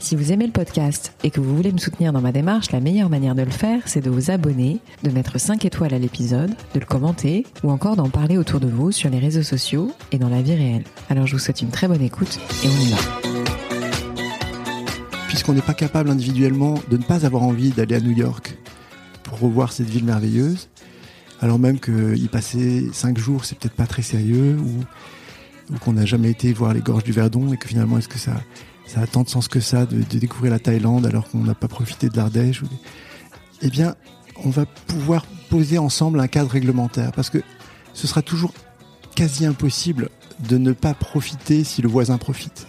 Si vous aimez le podcast et que vous voulez me soutenir dans ma démarche, la meilleure manière de le faire, c'est de vous abonner, de mettre 5 étoiles à l'épisode, de le commenter ou encore d'en parler autour de vous sur les réseaux sociaux et dans la vie réelle. Alors je vous souhaite une très bonne écoute et on y va. Puisqu'on n'est pas capable individuellement de ne pas avoir envie d'aller à New York pour revoir cette ville merveilleuse, alors même qu'y passer 5 jours, c'est peut-être pas très sérieux ou, ou qu'on n'a jamais été voir les gorges du Verdon et que finalement, est-ce que ça ça a tant de sens que ça de, découvrir la Thaïlande alors qu'on n'a pas profité de l'Ardèche. Eh bien, on va pouvoir poser ensemble un cadre réglementaire parce que ce sera toujours quasi impossible de ne pas profiter si le voisin profite.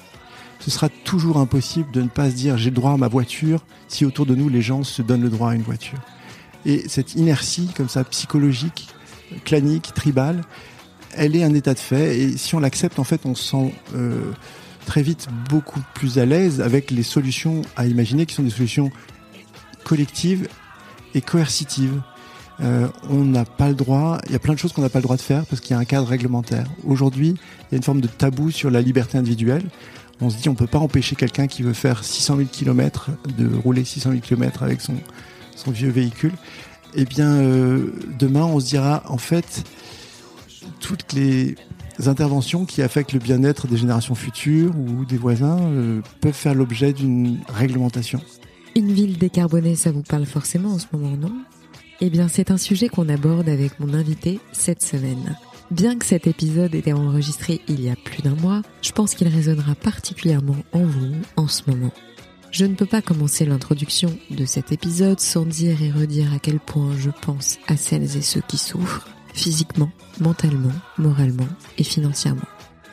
Ce sera toujours impossible de ne pas se dire j'ai droit à ma voiture si autour de nous les gens se donnent le droit à une voiture. Et cette inertie comme ça psychologique, clanique, tribale, elle est un état de fait et si on l'accepte en fait on sent euh, très vite beaucoup plus à l'aise avec les solutions à imaginer qui sont des solutions collectives et coercitives. Euh, on n'a pas le droit, il y a plein de choses qu'on n'a pas le droit de faire parce qu'il y a un cadre réglementaire. Aujourd'hui, il y a une forme de tabou sur la liberté individuelle. On se dit on peut pas empêcher quelqu'un qui veut faire 600 000 km de rouler 600 000 km avec son, vieux véhicule. Eh bien, euh, demain, on se dira en fait toutes les interventions qui affectent le bien-être des générations futures ou des voisins euh, peuvent faire l'objet d'une réglementation. Une ville décarbonée, ça vous parle forcément en ce moment, non? Eh bien, c'est un sujet qu'on aborde avec mon invité cette semaine. Bien que cet épisode ait été enregistré il y a plus d'un mois, je pense qu'il résonnera particulièrement en vous en ce moment. Je ne peux pas commencer l'introduction de cet épisode sans dire et redire à quel point je pense à celles et ceux qui souffrent, physiquement, mentalement, moralement et financièrement.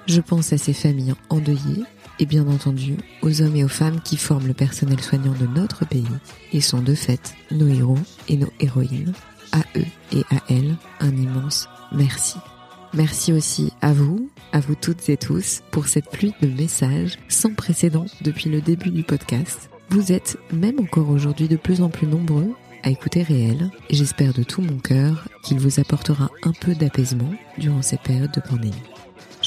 Je pense à ces familles endeuillées et bien entendu aux hommes et aux femmes qui forment le personnel soignant de notre pays et sont de fait nos héros et nos héroïnes. À eux et à elles, un immense merci. Merci aussi à vous, à vous toutes et tous, pour cette pluie de messages sans précédent depuis le début du podcast. Vous êtes, même encore aujourd'hui, de plus en plus nombreux à écouter réel et j'espère de tout mon cœur qu'il vous apportera un peu d'apaisement durant cette période de pandémie.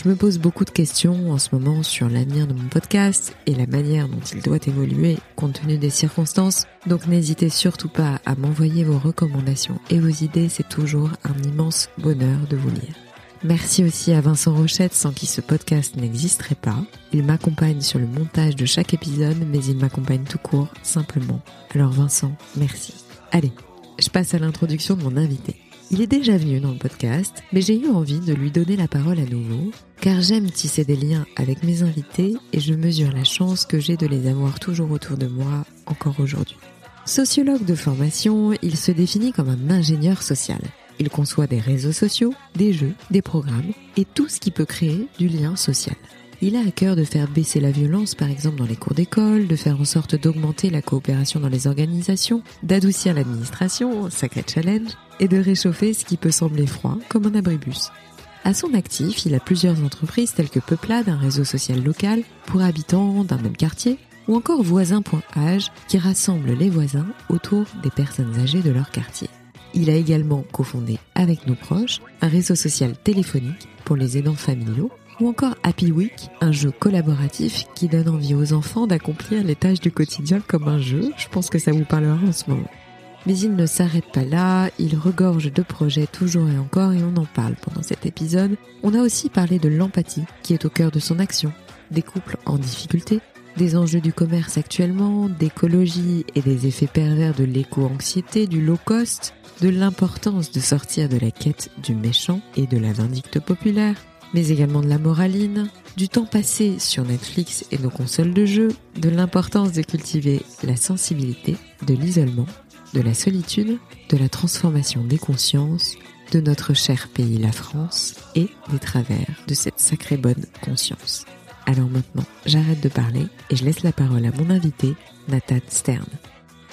Je me pose beaucoup de questions en ce moment sur l'avenir de mon podcast et la manière dont il doit évoluer compte tenu des circonstances, donc n'hésitez surtout pas à m'envoyer vos recommandations et vos idées, c'est toujours un immense bonheur de vous lire. Merci aussi à Vincent Rochette sans qui ce podcast n'existerait pas. Il m'accompagne sur le montage de chaque épisode mais il m'accompagne tout court, simplement. Alors Vincent, merci. Allez, je passe à l'introduction de mon invité. Il est déjà venu dans le podcast, mais j'ai eu envie de lui donner la parole à nouveau, car j'aime tisser des liens avec mes invités et je mesure la chance que j'ai de les avoir toujours autour de moi encore aujourd'hui. Sociologue de formation, il se définit comme un ingénieur social. Il conçoit des réseaux sociaux, des jeux, des programmes et tout ce qui peut créer du lien social. Il a à cœur de faire baisser la violence, par exemple dans les cours d'école, de faire en sorte d'augmenter la coopération dans les organisations, d'adoucir l'administration, sacré challenge, et de réchauffer ce qui peut sembler froid, comme un abribus. À son actif, il a plusieurs entreprises telles que Peuplade, un réseau social local pour habitants d'un même quartier, ou encore Voisin.âge qui rassemble les voisins autour des personnes âgées de leur quartier. Il a également cofondé avec nos proches un réseau social téléphonique pour les aidants familiaux ou encore Happy Week, un jeu collaboratif qui donne envie aux enfants d'accomplir les tâches du quotidien comme un jeu. Je pense que ça vous parlera en ce moment. Mais il ne s'arrête pas là, il regorge de projets toujours et encore et on en parle pendant cet épisode. On a aussi parlé de l'empathie qui est au cœur de son action, des couples en difficulté, des enjeux du commerce actuellement, d'écologie et des effets pervers de l'éco-anxiété, du low cost, de l'importance de sortir de la quête du méchant et de la vindicte populaire, mais également de la moraline, du temps passé sur Netflix et nos consoles de jeux, de l'importance de cultiver la sensibilité, de l'isolement, de la solitude, de la transformation des consciences, de notre cher pays la France et des travers de cette sacrée bonne conscience. Alors maintenant, j'arrête de parler et je laisse la parole à mon invité, Nathan Stern.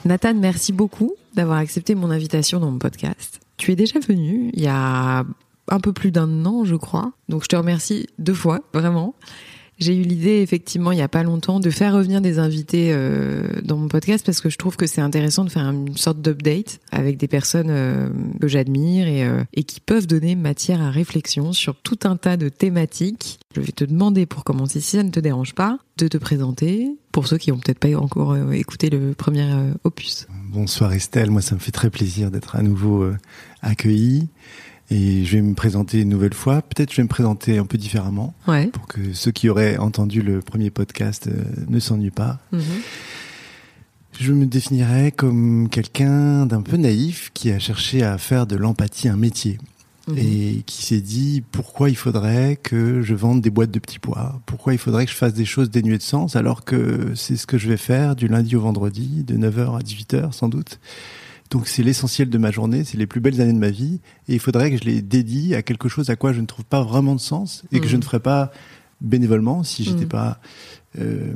Nathan, merci beaucoup d'avoir accepté mon invitation dans mon podcast. Tu es déjà venu il y a un peu plus d'un an, je crois. Donc je te remercie deux fois, vraiment. J'ai eu l'idée, effectivement, il y a pas longtemps, de faire revenir des invités euh, dans mon podcast parce que je trouve que c'est intéressant de faire une sorte d'update avec des personnes euh, que j'admire et, euh, et qui peuvent donner matière à réflexion sur tout un tas de thématiques. Je vais te demander, pour commencer, si ça ne te dérange pas, de te présenter pour ceux qui ont peut-être pas encore écouté le premier opus. Bonsoir Estelle, moi ça me fait très plaisir d'être à nouveau accueilli. Et je vais me présenter une nouvelle fois. Peut-être je vais me présenter un peu différemment ouais. pour que ceux qui auraient entendu le premier podcast euh, ne s'ennuient pas. Mhm. Je me définirais comme quelqu'un d'un peu naïf qui a cherché à faire de l'empathie un métier. Mhm. Et qui s'est dit pourquoi il faudrait que je vende des boîtes de petits pois, pourquoi il faudrait que je fasse des choses dénuées de sens alors que c'est ce que je vais faire du lundi au vendredi, de 9h à 18h sans doute. Donc c'est l'essentiel de ma journée, c'est les plus belles années de ma vie, et il faudrait que je les dédie à quelque chose à quoi je ne trouve pas vraiment de sens et que je Mhm. ne ferais pas bénévolement si j'étais Mhm. pas. euh,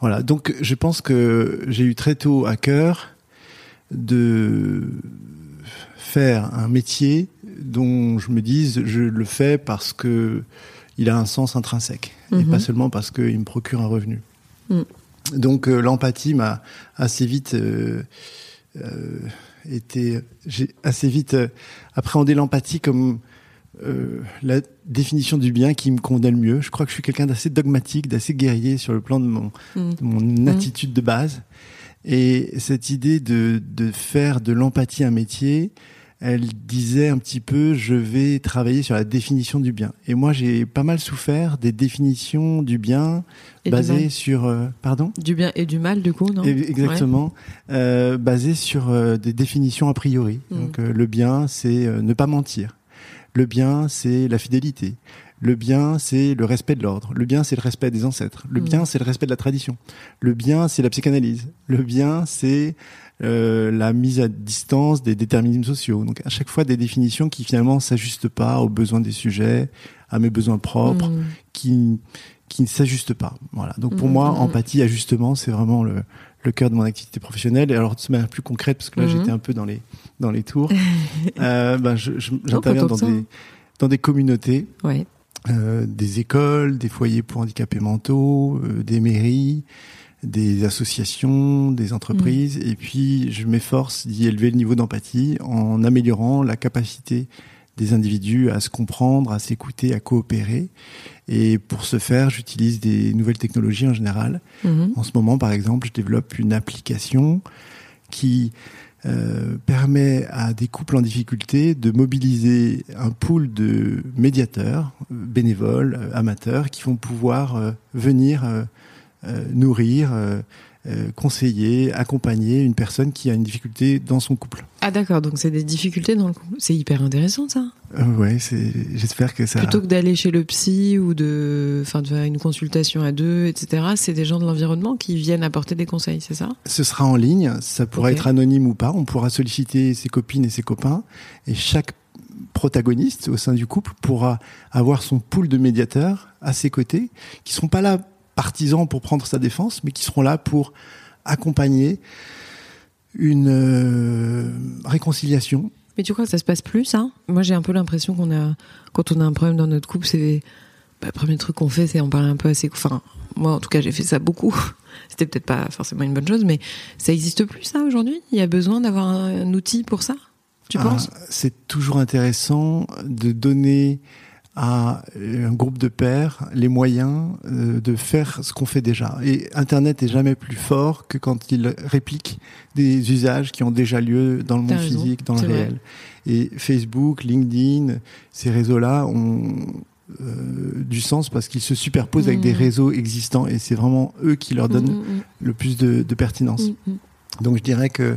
voilà. Donc je pense que j'ai eu très tôt à cœur de faire un métier dont je me dise je le fais parce que il a un sens intrinsèque et pas seulement parce qu'il me procure un revenu. Donc euh, l'empathie m'a assez vite euh, euh, été j'ai assez vite euh, appréhendé l'empathie comme euh, la définition du bien qui me convenait le mieux. Je crois que je suis quelqu'un d'assez dogmatique, d'assez guerrier sur le plan de mon Mhm. de mon attitude de base. Et cette idée de, de faire de l'empathie un métier, elle disait un petit peu, je vais travailler sur la définition du bien. Et moi, j'ai pas mal souffert des définitions du bien Et basées sur, euh, pardon, Du bien et du mal, du coup, non? Exactement, euh, basées sur euh, des définitions a priori. Mhm. Donc, euh, le bien, c'est ne pas mentir. Le bien, c'est la fidélité. Le bien, c'est le respect de l'ordre. Le bien, c'est le respect des ancêtres. Le Mhm. bien, c'est le respect de la tradition. Le bien, c'est la psychanalyse. Le bien, c'est euh, la mise à distance des déterminismes sociaux. Donc, à chaque fois, des définitions qui finalement s'ajustent pas aux besoins des sujets, à mes besoins propres, Mhm. qui qui ne s'ajustent pas. Voilà. Donc pour Mhm, moi, mhm. empathie, ajustement, c'est vraiment le, le cœur de mon activité professionnelle. Et alors de manière plus concrète, parce que là j'étais un peu dans les dans les tours, euh, ben, pas j'interviens dans des dans des communautés, Ouais. euh, des écoles, des foyers pour handicapés mentaux, euh, des mairies, des associations, des entreprises, et puis je m'efforce d'y élever le niveau d'empathie en améliorant la capacité des individus à se comprendre, à s'écouter, à coopérer. Et pour ce faire, j'utilise des nouvelles technologies en général. Mhm. En ce moment, par exemple, je développe une application qui euh, permet à des couples en difficulté de mobiliser un pool de médiateurs, euh, bénévoles, euh, amateurs, qui vont pouvoir euh, venir euh, nourrir, euh, euh, conseiller, accompagner une personne qui a une difficulté dans son couple. Ah d'accord, donc c'est des difficultés dans le couple. C'est hyper intéressant ça. Euh, ouais, c'est. J'espère que ça. Plutôt que d'aller chez le psy ou de, enfin, de faire une consultation à deux, etc. C'est des gens de l'environnement qui viennent apporter des conseils, c'est ça? Ce sera en ligne, ça pourra être anonyme ou pas. On pourra solliciter ses copines et ses copains, et chaque protagoniste au sein du couple pourra avoir son pool de médiateurs à ses côtés, qui seront pas là partisans pour prendre sa défense, mais qui seront là pour accompagner une euh, réconciliation. Mais tu crois que ça se passe plus, ça? Moi, j'ai un peu l'impression qu'on a, quand on a un problème dans notre couple, c'est bah, le premier truc qu'on fait, c'est en parler un peu assez. Enfin, moi, en tout cas, j'ai fait ça beaucoup. C'était peut-être pas forcément une bonne chose, mais ça existe plus, ça, aujourd'hui? Il y a besoin d'avoir un, un outil pour ça? Tu Ah, penses? C'est toujours intéressant de donner à un groupe de pairs les moyens euh, de faire ce qu'on fait déjà. Et Internet est jamais plus fort que quand il réplique des usages qui ont déjà lieu dans le monde raison, physique, dans le vrai. réel. Et Facebook, LinkedIn, ces réseaux-là ont euh, du sens parce qu'ils se superposent avec des réseaux existants et c'est vraiment eux qui leur donnent Mm, le plus de, de pertinence. Donc je dirais que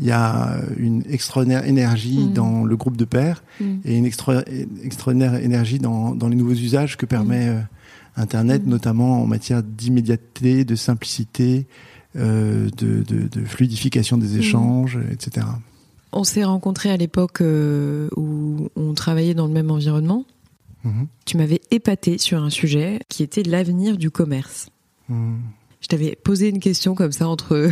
il y a une extraordinaire énergie Mhm. dans le groupe de pairs Mm. et une extra- extraordinaire énergie dans, dans les nouveaux usages que permet euh, Internet, notamment en matière d'immédiateté, de simplicité, euh, de, de- de fluidification des échanges, etc. On s'est rencontrés à l'époque euh, où on travaillait dans le même environnement. Mhm. Tu m'avais épaté sur un sujet qui était l'avenir du commerce. Je t'avais posé une question comme ça entre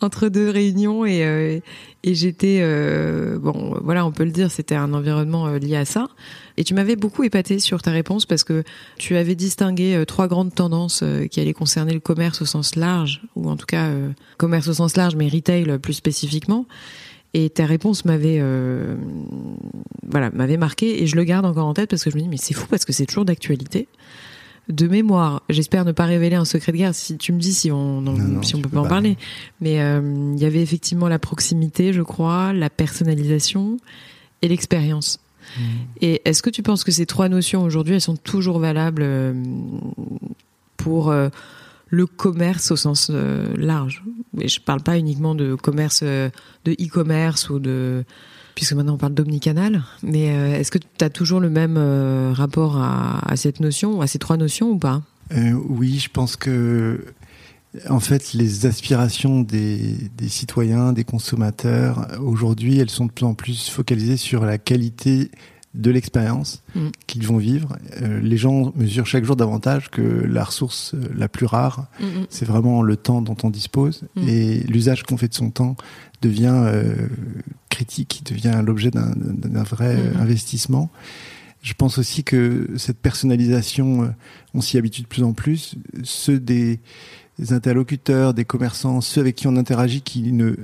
entre deux réunions et, euh, et j'étais euh, bon voilà on peut le dire c'était un environnement euh, lié à ça. Et tu m'avais beaucoup épaté sur ta réponse parce que tu avais distingué trois grandes tendances qui allaient concerner le commerce au sens large ou en tout cas commerce au sens large mais retail plus spécifiquement. Et ta réponse m'avait voilà m'avait marqué et je le garde encore en tête parce que je me dis mais c'est fou parce que c'est toujours d'actualité de mémoire, j'espère ne pas révéler un secret de guerre si tu me dis si on si on peut pas en parler. Mais euh, il y avait effectivement la proximité, je crois, la personnalisation et l'expérience. Mmh. Et est-ce que tu penses que ces trois notions aujourd'hui, elles sont toujours valables euh, pour euh, le commerce au sens large? Et je parle pas uniquement de commerce, de e-commerce ou de puisque maintenant on parle d'omnicanal. Mais euh, est-ce que tu as toujours le même euh, rapport à, cette notion, à ces trois notions ou pas? Euh, Oui, je pense que en fait, les aspirations des, citoyens, des consommateurs, aujourd'hui, elles sont de plus en plus focalisées sur la qualité de l'expérience mm. qu'ils vont vivre. les gens mesurent chaque jour davantage que la ressource la plus rare, mm, mm. c'est vraiment le temps dont on dispose et l'usage qu'on fait de son temps devient critique, devient l'objet d'un vrai mhm. investissement. Je pense aussi que cette personnalisation, euh, on s'y habitue de plus en plus. Ceux des, interlocuteurs, des commerçants, ceux avec qui on interagit, qui ne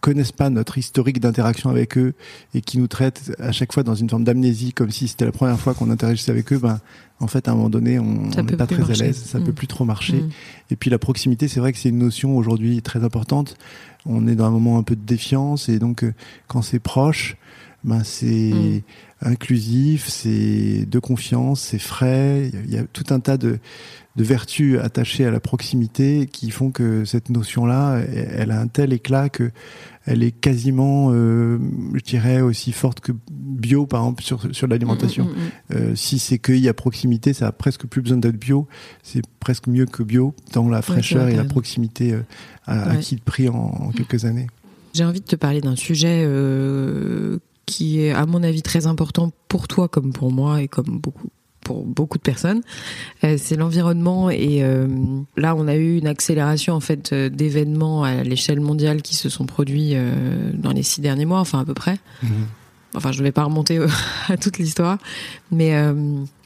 connaissent pas notre historique d'interaction avec eux et qui nous traitent à chaque fois dans une forme d'amnésie, comme si c'était la première fois qu'on interagissait avec eux, ben, en fait, à un moment donné, on n'est pas très à l'aise, ça ne peut mm. plus trop marcher. Mm. Et puis la proximité, c'est vrai que c'est une notion aujourd'hui très importante on est dans un moment un peu de défiance et donc euh, quand c'est proche, ben c'est mm. inclusif, c'est de confiance, c'est frais. Il y a tout un tas de, de vertus attachées à la proximité qui font que cette notion-là, elle a un tel éclat que elle est quasiment, euh, je dirais, aussi forte que bio, par exemple, sur, sur l'alimentation. Mm, mm, euh, si c'est cueilli à proximité, ça a presque plus besoin d'être bio. C'est presque mieux que bio dans la fraîcheur et la proximité à, acquis de prix en, quelques années. J'ai envie de te parler d'un sujet euh, qui est, à mon avis, très important pour toi comme pour moi et comme beaucoup pour beaucoup de personnes. Euh, c'est l'environnement et euh, là on a eu une accélération en fait d'événements à l'échelle mondiale qui se sont produits dans les six derniers mois, enfin à peu près. Mhm. Enfin, je ne vais pas remonter à toute l'histoire, mais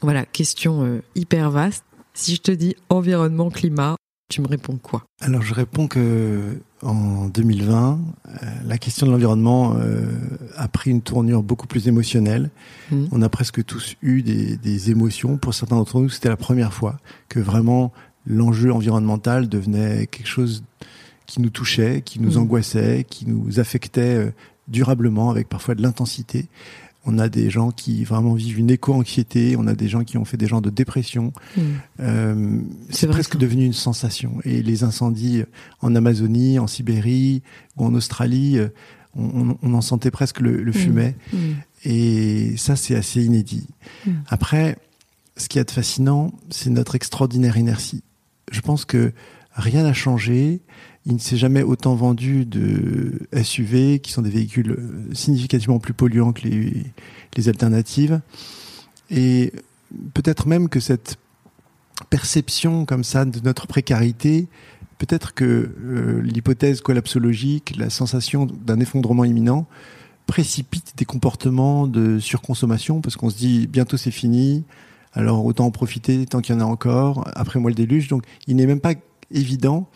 voilà, question hyper vaste. Si je te dis environnement, climat, tu me réponds quoi? Alors je réponds que en 2020, euh, la question de l'environnement euh, a pris une tournure beaucoup plus émotionnelle. Mmh. On a presque tous eu des, des émotions. Pour certains d'entre nous, c'était la première fois que vraiment l'enjeu environnemental devenait quelque chose qui nous touchait, qui nous mmh. angoissait, qui nous affectait euh, durablement avec parfois de l'intensité. On a des gens qui vraiment vivent une éco-anxiété. On a des gens qui ont fait des genres de dépression. Hmm. Euh, c'est presque devenu une sensation. Et les incendies en Amazonie, en Sibérie ou en Australie, euh, on, en sentait presque le, hmm. fumet. Hmm. Et ça, c'est assez inédit. Après, ce qui est fascinant, c'est notre extraordinaire inertie. Je pense que rien n'a changé il ne s'est jamais autant vendu de SUV, qui sont des véhicules euh, significativement plus polluants que les, alternatives. Et peut-être même que cette perception comme ça de notre précarité, peut-être que euh, l'hypothèse collapsologique, la sensation d'un effondrement imminent, précipite des comportements de surconsommation, parce qu'on se dit bientôt c'est fini, alors autant en profiter tant qu'il y en a encore, après moi le déluge. Donc il n'est même pas évident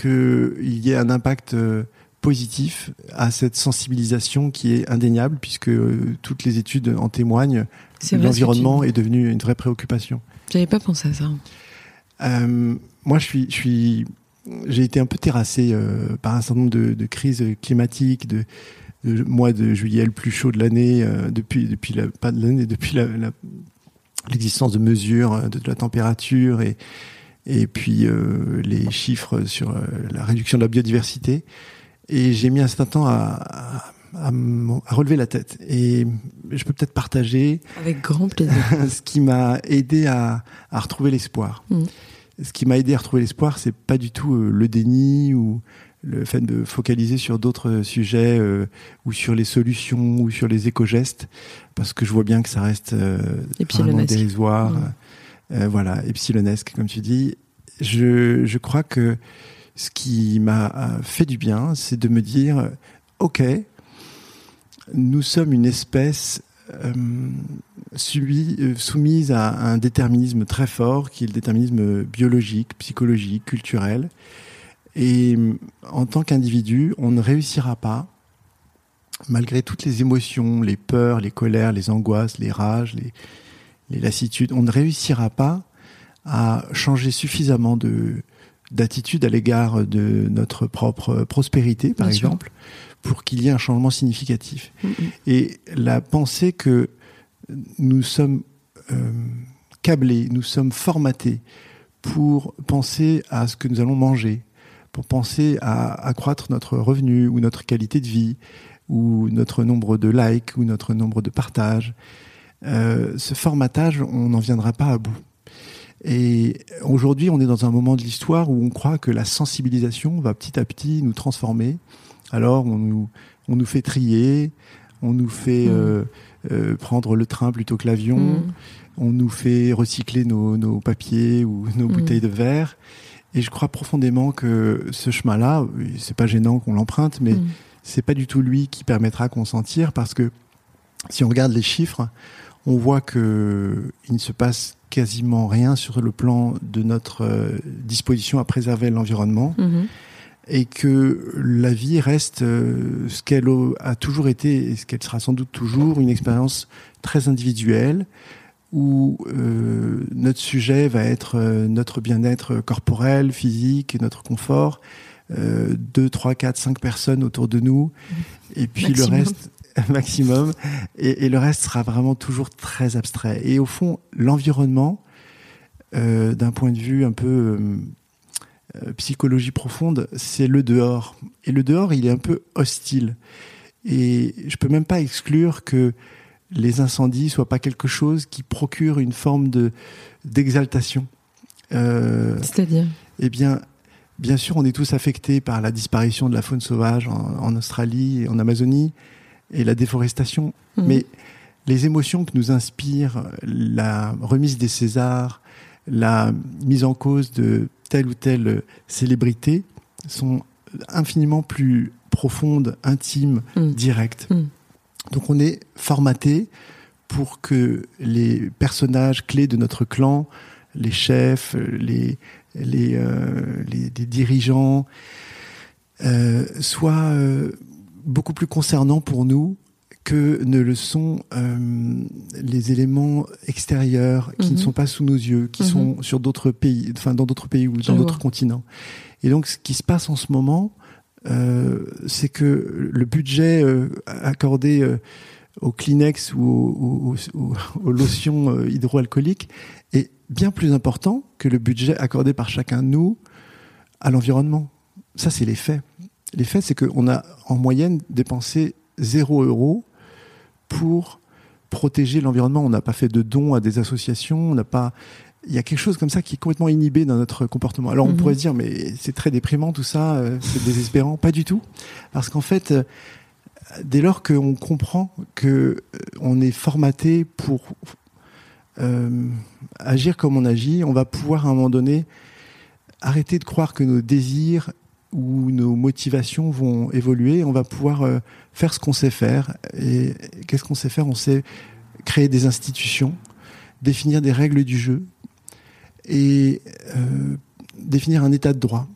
qu'il y ait un impact euh, positif à cette sensibilisation qui est indéniable puisque euh, toutes les études en témoignent. L'environnement est devenu une vraie préoccupation. J'avais pas pensé à ça. Euh, moi, je suis, je suis, j'ai été un peu terrassé par un certain nombre de, crises climatiques, de, mois de juillet le plus chaud de l'année, depuis, depuis la, pas de l'année, depuis l'existence de mesures de, de, la température et, et puis euh, les chiffres sur euh, la réduction de la biodiversité. Et j'ai mis un certain temps à, à, relever la tête. Et je peux peut-être partager. Avec grand plaisir. ce qui m'a aidé à, à retrouver l'espoir. Mm. Ce qui m'a aidé à retrouver l'espoir, c'est pas du tout euh, le déni ou le fait de focaliser sur d'autres sujets ou sur les solutions ou sur les éco-gestes, parce que je vois bien que ça reste vraiment dérisoire. Mm. Euh, voilà, epsilonesque, comme tu dis. Je, je crois que ce qui m'a fait du bien, c'est de me dire, ok, nous sommes une espèce euh, euh, soumise à un déterminisme très fort, qui est le déterminisme biologique, psychologique, culturel. Et en tant qu'individu, on ne réussira pas, malgré toutes les émotions, les peurs, les colères, les angoisses, les rages, les, les lassitudes, on ne réussira pas à changer suffisamment de d'attitude à l'égard de notre propre prospérité, par exemple, pour qu'il y ait un changement significatif. Mm, mm. Et la pensée que nous sommes euh, câblés, nous sommes formatés pour penser à ce que nous allons manger, pour penser à accroître notre revenu ou notre qualité de vie, ou notre nombre de likes, ou notre nombre de partages. Euh, ce formatage, on n'en viendra pas à bout. Et aujourd'hui, on est dans un moment de l'histoire où on croit que la sensibilisation va petit à petit nous transformer. Alors, on nous, on nous fait trier, on nous fait mmh. euh, euh, prendre le train plutôt que l'avion, mmh. on nous fait recycler nos, nos papiers ou nos mmh. bouteilles de verre. Et je crois profondément que ce chemin-là, c'est pas gênant qu'on l'emprunte, mais c'est pas du tout lui qui permettra qu'on s'en tire parce que si on regarde les chiffres, on voit que il ne se passe quasiment rien sur le plan de notre euh, disposition à préserver l'environnement. Mhm. Et que la vie reste euh, ce qu'elle a toujours été et ce qu'elle sera sans doute toujours, une expérience très individuelle où euh, notre sujet va être notre bien-être corporel, physique, notre confort, deux, trois, quatre, cinq personnes autour de nous, et puis le reste, maximum, et, le reste sera vraiment toujours très abstrait. Et au fond, l'environnement, euh, d'un point de vue un peu euh, euh, psychologie profonde, c'est le dehors. Et le dehors, il est un peu hostile. Et je peux même pas exclure que les incendies soient pas quelque chose qui procure une forme de d'exaltation. C'est-à-dire? Eh bien, bien sûr, on est tous affectés par la disparition de la faune sauvage en, en Australie et en Amazonie et la déforestation. Mhm. Mais les émotions que nous inspire la remise des Césars, la mise en cause de telle ou telle célébrité sont infiniment plus profondes, intimes, mhm. directes. Mhm. Donc on est formaté pour que les personnages clés de notre clan, les chefs, les, les, euh, les, dirigeants, euh, soient euh, beaucoup plus concernant pour nous que ne le sont euh, les éléments extérieurs qui ne mhm. sont pas sous nos yeux, qui mhm. sont sur d'autres pays, enfin dans d'autres pays ou dans d'autres continents. Et donc, ce qui se passe en ce moment, euh, c'est que le budget euh, accordé au Kleenex ou aux, lotions hydroalcooliques est bien plus important que le budget accordé par chacun de nous à l'environnement. Ça, c'est les faits. Les faits, c'est qu'on a en moyenne dépensé 0 euros pour protéger l'environnement. On n'a pas fait de dons à des associations, on n'a pas. Il y a quelque chose comme ça qui est complètement inhibé dans notre comportement. Alors on mhm. pourrait se dire, mais c'est très déprimant tout ça, euh, c'est désespérant. Pas du tout. Parce qu'en fait, euh, dès lors qu'on comprend que euh, on est formaté pour agir comme on agit, on va pouvoir à un moment donné arrêter de croire que nos désirs où nos motivations vont évoluer, on va pouvoir euh, faire ce qu'on sait faire. Et qu'est-ce qu'on sait faire? On sait créer des institutions, définir des règles du jeu et euh, définir un état de droit,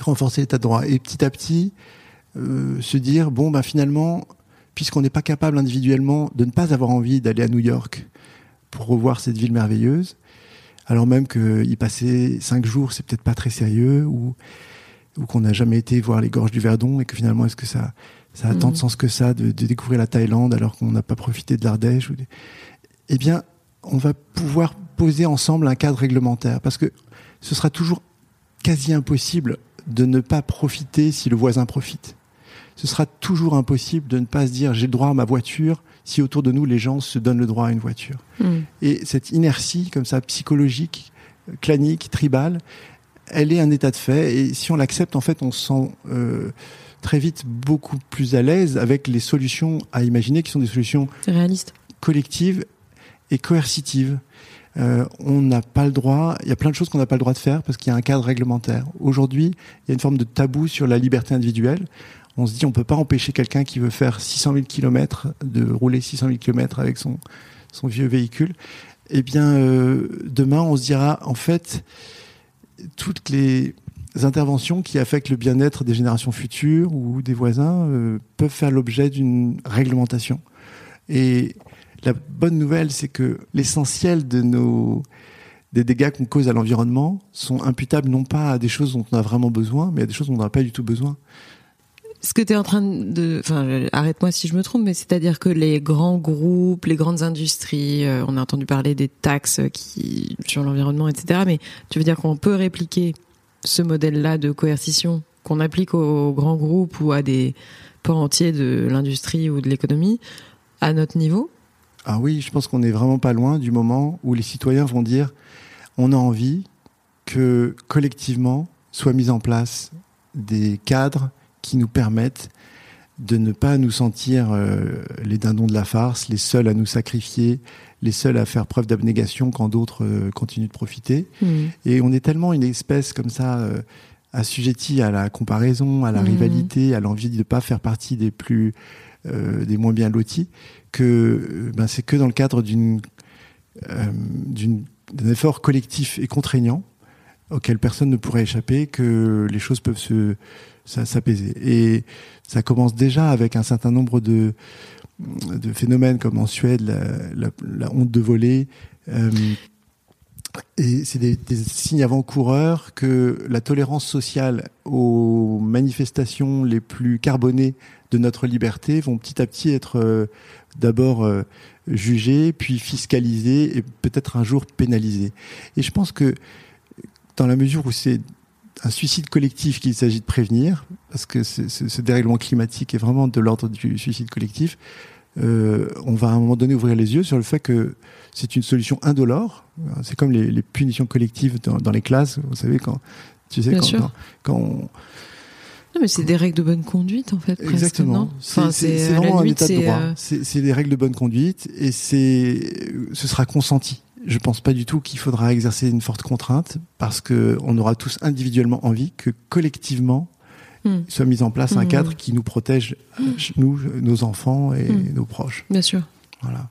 renforcer l'état de droit. Et petit à petit, euh, se dire, bon, ben finalement, puisqu'on n'est pas capable individuellement de ne pas avoir envie d'aller à New York pour revoir cette ville merveilleuse, alors même y passer cinq jours, c'est peut-être pas très sérieux, ou ou qu'on n'a jamais été voir les gorges du Verdon et que finalement est-ce que ça ça a tant de mhm. sens que ça de, découvrir la Thaïlande alors qu'on n'a pas profité de l'Ardèche ou eh bien on va pouvoir poser ensemble un cadre réglementaire parce que ce sera toujours quasi impossible de ne pas profiter si le voisin profite. Ce sera toujours impossible de ne pas se dire j'ai le droit à ma voiture si autour de nous les gens se donnent le droit à une voiture. Mhm. Et cette inertie comme ça psychologique, clanique, tribale, elle est un état de fait et si on l'accepte, en fait, on se sent euh, très vite beaucoup plus à l'aise avec les solutions à imaginer qui sont des solutions réalistes, collectives est coercitive. Euh, on n'a pas le droit, il y a plein de choses qu'on n'a pas le droit de faire parce qu'il y a un cadre réglementaire. Aujourd'hui, il y a une forme de tabou sur la liberté individuelle. On se dit on peut pas empêcher quelqu'un qui veut faire 600 000 km de rouler 600 000 km avec son, son vieux véhicule. Eh bien, euh, demain, on se dira en fait toutes les interventions qui affectent le bien-être des générations futures ou des voisins euh, peuvent faire l'objet d'une réglementation. Et la bonne nouvelle, c'est que l'essentiel de nos des dégâts qu'on cause à l'environnement sont imputables non pas à des choses dont on a vraiment besoin, mais à des choses dont on n'a pas du tout besoin. Ce que tu es en train de, enfin, arrête-moi si je me trompe, mais c'est-à-dire que les grands groupes, les grandes industries, euh, on a entendu parler des taxes qui sur l'environnement, etc. Mais tu veux dire qu'on peut répliquer ce modèle-là de coercition qu'on applique aux grands groupes ou à des pans entiers de l'industrie ou de l'économie à notre niveau? Ah oui, je pense qu'on n'est vraiment pas loin du moment où les citoyens vont dire on a envie que collectivement soient mis en place des cadres qui nous permettent de ne pas nous sentir euh, les dindons de la farce, les seuls à nous sacrifier, les seuls à faire preuve d'abnégation quand d'autres euh, continuent de profiter. Mmh. Et on est tellement une espèce comme ça euh, assujettie à la comparaison, à la mmh. rivalité, à l'envie de ne pas faire partie des plus des moins bien lotis, que ben, c'est que dans le cadre d'une d'un effort collectif et contraignant auquel personne ne pourrait échapper que les choses peuvent se s'apaiser et ça commence déjà avec un certain nombre de phénomènes comme en Suède la, honte de voler euh, et c'est des, des, signes avant-coureurs que la tolérance sociale aux manifestations les plus carbonées de notre liberté vont petit à petit être euh, d'abord euh, jugées, puis fiscalisées et peut-être un jour pénalisées. Et je pense que dans la mesure où c'est un suicide collectif qu'il s'agit de prévenir, parce que ce, ce, dérèglement climatique est vraiment de l'ordre du suicide collectif, euh, on va à un moment donné ouvrir les yeux sur le fait que c'est une solution indolore. C'est comme les, les, punitions collectives dans, dans, les classes, vous savez, quand, tu sais, quand, quand, on, non, mais c'est des règles de bonne conduite, en fait. Exactement. C'est vraiment un état de droit. Euh, c'est des règles de bonne conduite et c'est, ce sera consenti. Je pense pas du tout qu'il faudra exercer une forte contrainte parce que on aura tous individuellement envie que collectivement hmm. soit mis en place un hmm. cadre qui nous protège, hmm. nous, nos enfants et nos proches. Bien sûr. Voilà.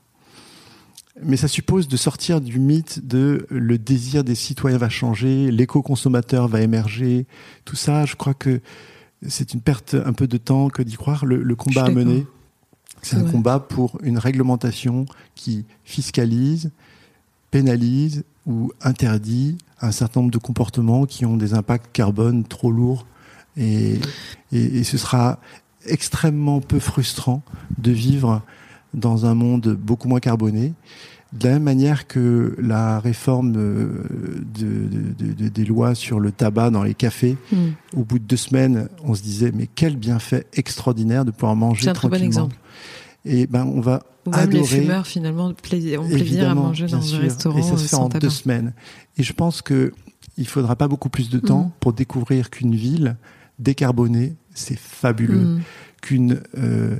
Mais ça suppose de sortir du mythe de le désir des citoyens va changer, l'éco-consommateur va émerger, tout ça. Je crois que c'est une perte un peu de temps que d'y croire. Le, combat à mener, c'est un combat pour une réglementation qui fiscalise, pénalise ou interdit un certain nombre de comportements qui ont des impacts carbone trop lourds. Et, et ce sera extrêmement peu frustrant de vivre dans un monde beaucoup moins carboné de la même manière que la réforme euh, de, des lois sur le tabac dans les cafés, hmm. au bout de deux semaines, on se disait mais quel bienfait extraordinaire de pouvoir manger un tranquillement. Très bon exemple. Et ben on va Ou même les fumeurs finalement ont plaisir, plaisir à manger dans un restaurant et ça se euh, fait en deux semaines. Et je pense que il faudra pas beaucoup plus de temps hmm. pour découvrir qu'une ville décarbonée c'est fabuleux, hmm. qu'une euh,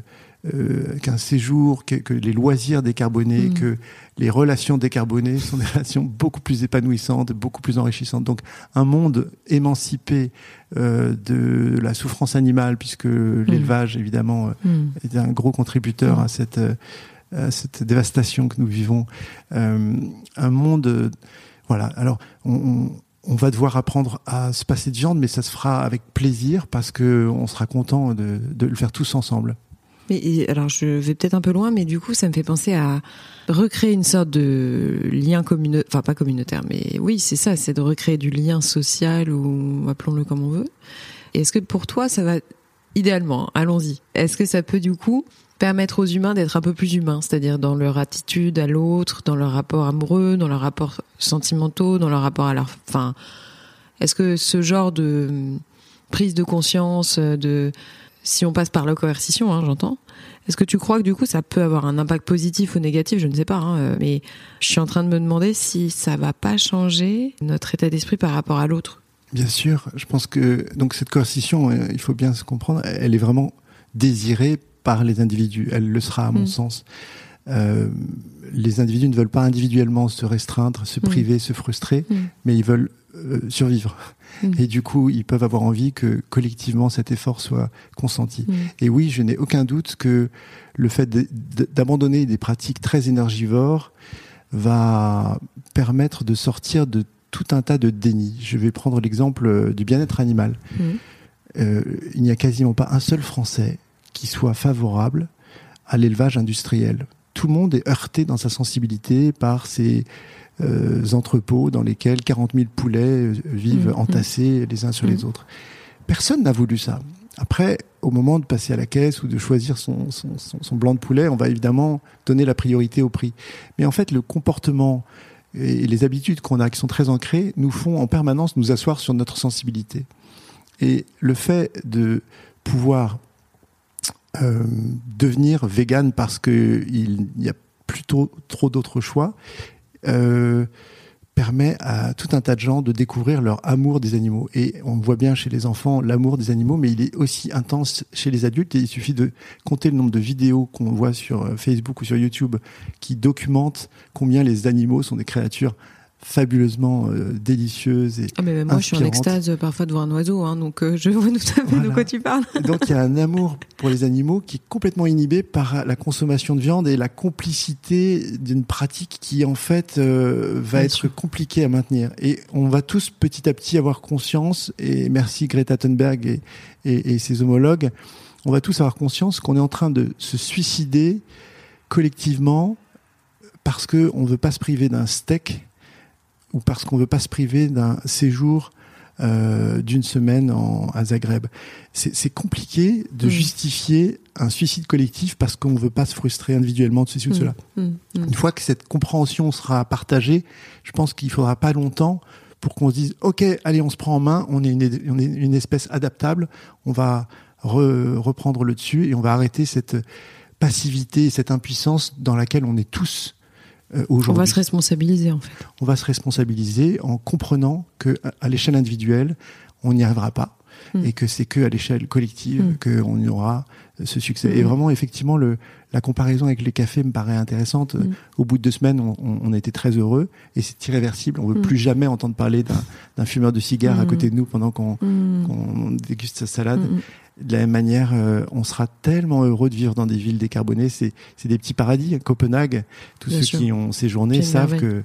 euh, qu'un séjour, que, que, les loisirs décarbonés, mm. que les relations décarbonées sont des relations beaucoup plus épanouissantes, beaucoup plus enrichissantes. Donc un monde émancipé euh, de la souffrance animale, puisque mm. l'élevage évidemment euh, mm. est un gros contributeur à cette à cette dévastation que nous vivons. Euh, un monde, voilà. Alors on, on va devoir apprendre à se passer de viande, mais ça se fera avec plaisir parce que on sera content de, de le faire tous ensemble. Alors je vais peut-être un peu loin, mais du coup ça me fait penser à recréer une sorte de lien communautaire, enfin pas communautaire, mais oui c'est ça, c'est de recréer du lien social ou appelons-le comme on veut. Est-ce que pour toi ça va idéalement, allons-y, est-ce que ça peut du coup permettre aux humains d'être un peu plus humains, c'est-à-dire dans leur attitude à l'autre, dans leur rapport amoureux, dans leur rapport sentimentaux, dans leur rapport à leur, enfin, est-ce que ce genre de prise de conscience, de si on passe par la coercition, hein, j'entends. Est-ce que tu crois que du coup ça peut avoir un impact positif ou négatif? Je ne sais pas, hein, euh, mais je suis en train de me demander si ça va pas changer notre état d'esprit par rapport à l'autre. Bien sûr, je pense que donc cette coercition, euh, il faut bien se comprendre, elle est vraiment désirée par les individus. Elle le sera à mon mm. sens. Euh, les individus ne veulent pas individuellement se restreindre, se priver, se frustrer, mais ils veulent euh, survivre. Et du coup, ils peuvent avoir envie que collectivement cet effort soit consenti. Et oui, je n'ai aucun doute que le fait d'abandonner des pratiques très énergivores va permettre de sortir de tout un tas de déni. Je vais prendre l'exemple euh, du bien-être animal. Euh, il n'y a quasiment pas un seul Français qui soit favorable à l'élevage industriel. Tout le monde est heurté dans sa sensibilité par ces euh, entrepôts dans lesquels 40 000 poulets euh, vivent mmh, mmh. entassés les uns sur les mmh. autres. Personne n'a voulu ça. Après, au moment de passer à la caisse ou de choisir son, son, son, blanc de poulet, on va évidemment donner la priorité au prix. Mais en fait, le comportement et les habitudes qu'on a, qui sont très ancrées, nous font en permanence nous asseoir sur notre sensibilité. Et le fait de pouvoir euh, devenir vegan parce qu'il n'y a plutôt trop d'autres choix euh, permet à tout un tas de gens de découvrir leur amour des animaux. Et on voit bien chez les enfants l'amour des animaux, mais il est aussi intense chez les adultes. Et il suffit de compter le nombre de vidéos qu'on voit sur euh, Facebook ou sur YouTube qui documentent combien les animaux sont des créatures fabuleusement euh, délicieuse et ah mais moi je suis en extase euh, parfois de voir un oiseau hein, donc euh, je vois tout à fait de quoi tu parles. Donc il y a un amour pour les animaux qui est complètement inhibé par la consommation de viande et la complicité d'une pratique qui en fait va être compliquée à maintenir. Et on va tous petit à petit avoir conscience et merci Greta Thunberg et, et, et ses homologues on va tous avoir conscience qu'on est en train de se suicider collectivement parce que on veut pas se priver d'un steak ou parce qu'on veut pas se priver d'un séjour euh, d'une semaine en, à Zagreb. C'est compliqué de mm. justifier un suicide collectif parce qu'on ne veut pas se frustrer individuellement de ceci ou de mm. cela. Mm. Une fois que cette compréhension sera partagée, je pense qu'il faudra pas longtemps pour qu'on se dise ok allez on se prend en main on est une, on est une espèce adaptable on va reprendre le dessus et on va arrêter cette passivité cette impuissance dans laquelle on est tous euh, on va se responsabiliser en fait. On va se responsabiliser en comprenant que à l'échelle individuelle, on n'y arrivera pas hmm. et que c'est que à l'échelle collective mm. qu'on y aura ce succès. Et hmm. vraiment, effectivement, le, la comparaison avec les cafés me paraît intéressante. Hmm. Au bout de deux semaines, on, on, été très heureux et c'est irréversible. On veut plus jamais entendre parler d'un fumeur de cigare à côté de nous pendant qu'on déguste sa salade de la même manière, euh, on sera tellement heureux de vivre dans des villes décarbonées. C'est, des petits paradis. Copenhague, tous ceux qui ont séjourné savent que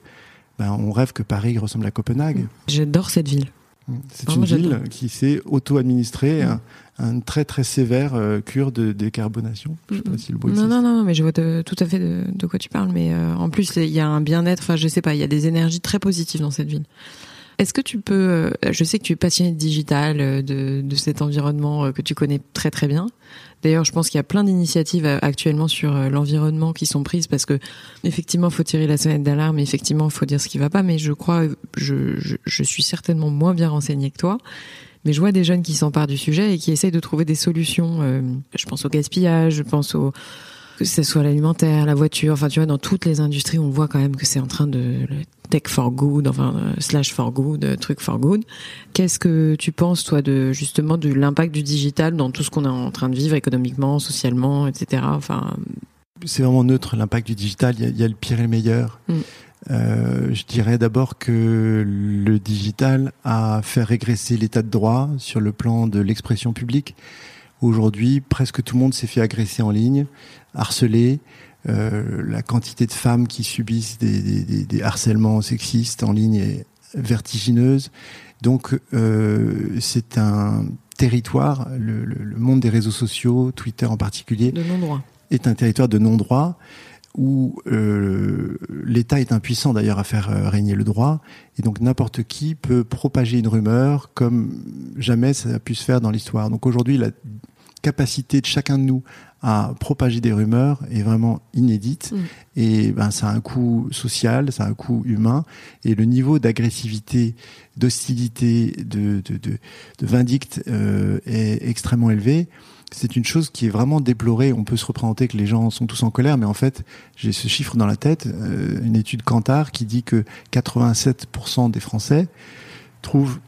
ben, on rêve que Paris ressemble à Copenhague. J'adore cette ville. Mmh. C'est une ville qui s'est auto-administrée mmh. un, très très sévère euh, cure de décarbonation. Je sais pas si le non, non, non, mais je vois tout à fait de, quoi tu parles. Mais euh, en plus, il y a un bien-être. Enfin, je sais pas, il y a des énergies très positives dans cette ville. Est-ce que tu peux, euh, je sais que tu es passionné de digital, euh, de, de cet environnement euh, que tu connais très très bien. D'ailleurs, je pense qu'il y a plein d'initiatives actuellement sur l'environnement qui sont prises parce que effectivement, faut tirer la sonnette d'alarme. Effectivement, faut dire ce qui va pas. Mais je crois, je, je, je suis certainement moins bien renseignée que toi. Mais je vois des jeunes qui s'emparent du sujet et qui essayent de trouver des solutions. je pense au gaspillage, je pense au que ce soit l'alimentaire, la voiture, enfin tu vois, dans toutes les industries, on voit quand même que c'est en train de tech for good, enfin euh, slash for good, euh, truc for good. Qu'est-ce que tu penses toi de justement de l'impact du digital dans tout ce qu'on est en train de vivre économiquement, socialement, etc. Enfin, c'est vraiment neutre l'impact du digital. Il y, a, le pire et le meilleur. Mm. Euh, je dirais d'abord que le digital a fait régresser l'état de droit sur le plan de l'expression publique. Aujourd'hui, presque tout le monde s'est fait agresser en ligne, harceler. Euh, la quantité de femmes qui subissent des, harcèlements sexistes en ligne est vertigineuse. Donc euh, c'est un territoire, le, monde des réseaux sociaux, Twitter en particulier, est un territoire de non-droit où euh, l'État est impuissant d'ailleurs à faire régner le droit, et donc n'importe qui peut propager une rumeur comme jamais ça a pu se faire dans l'histoire. Donc aujourd'hui, la capacité de chacun de nous à propager des rumeurs est vraiment inédite mm. et ben ça a un coût social, ça a un coût humain et le niveau d'agressivité, d'hostilité, de, de, de, de vindicte euh, est extrêmement élevé. C'est une chose qui est vraiment déplorée. On peut se représenter que les gens sont tous en colère, mais en fait, j'ai ce chiffre dans la tête, euh, une étude Kantar qui dit que 87% des Français trouvent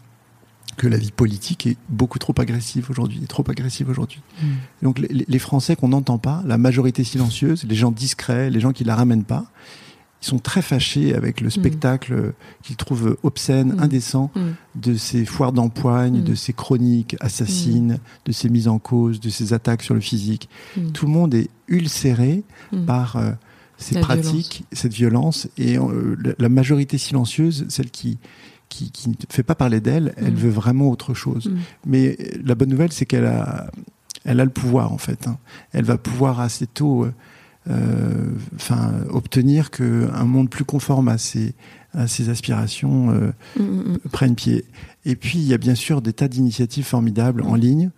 que la vie politique est beaucoup trop agressive aujourd'hui, trop agressive aujourd'hui. Donc les, les Français qu'on n'entend pas, la majorité silencieuse, les gens discrets, les gens qui la ramènent pas, ils sont très fâchés avec le spectacle qu'ils trouvent obscène, Mm. indécent Mm. de ces foires d'empoigne, Mm. de ces chroniques assassines, de ces mises en cause, de ces attaques sur le physique. Mm. Tout le monde est ulcéré Mm. par euh, ces La pratiques, cette violence, et euh, la majorité silencieuse, celle qui qui, qui ne fait pas parler d'elle, elle Mm. veut vraiment autre chose. Mm. Mais la bonne nouvelle, c'est qu'elle a, elle a le pouvoir en fait. hein. Elle va pouvoir assez tôt, euh, euh, enfin, obtenir que un monde plus conforme à ses à ses aspirations euh, Mm, prennent pied. Et puis il y a bien sûr des tas d'initiatives formidables en ligne.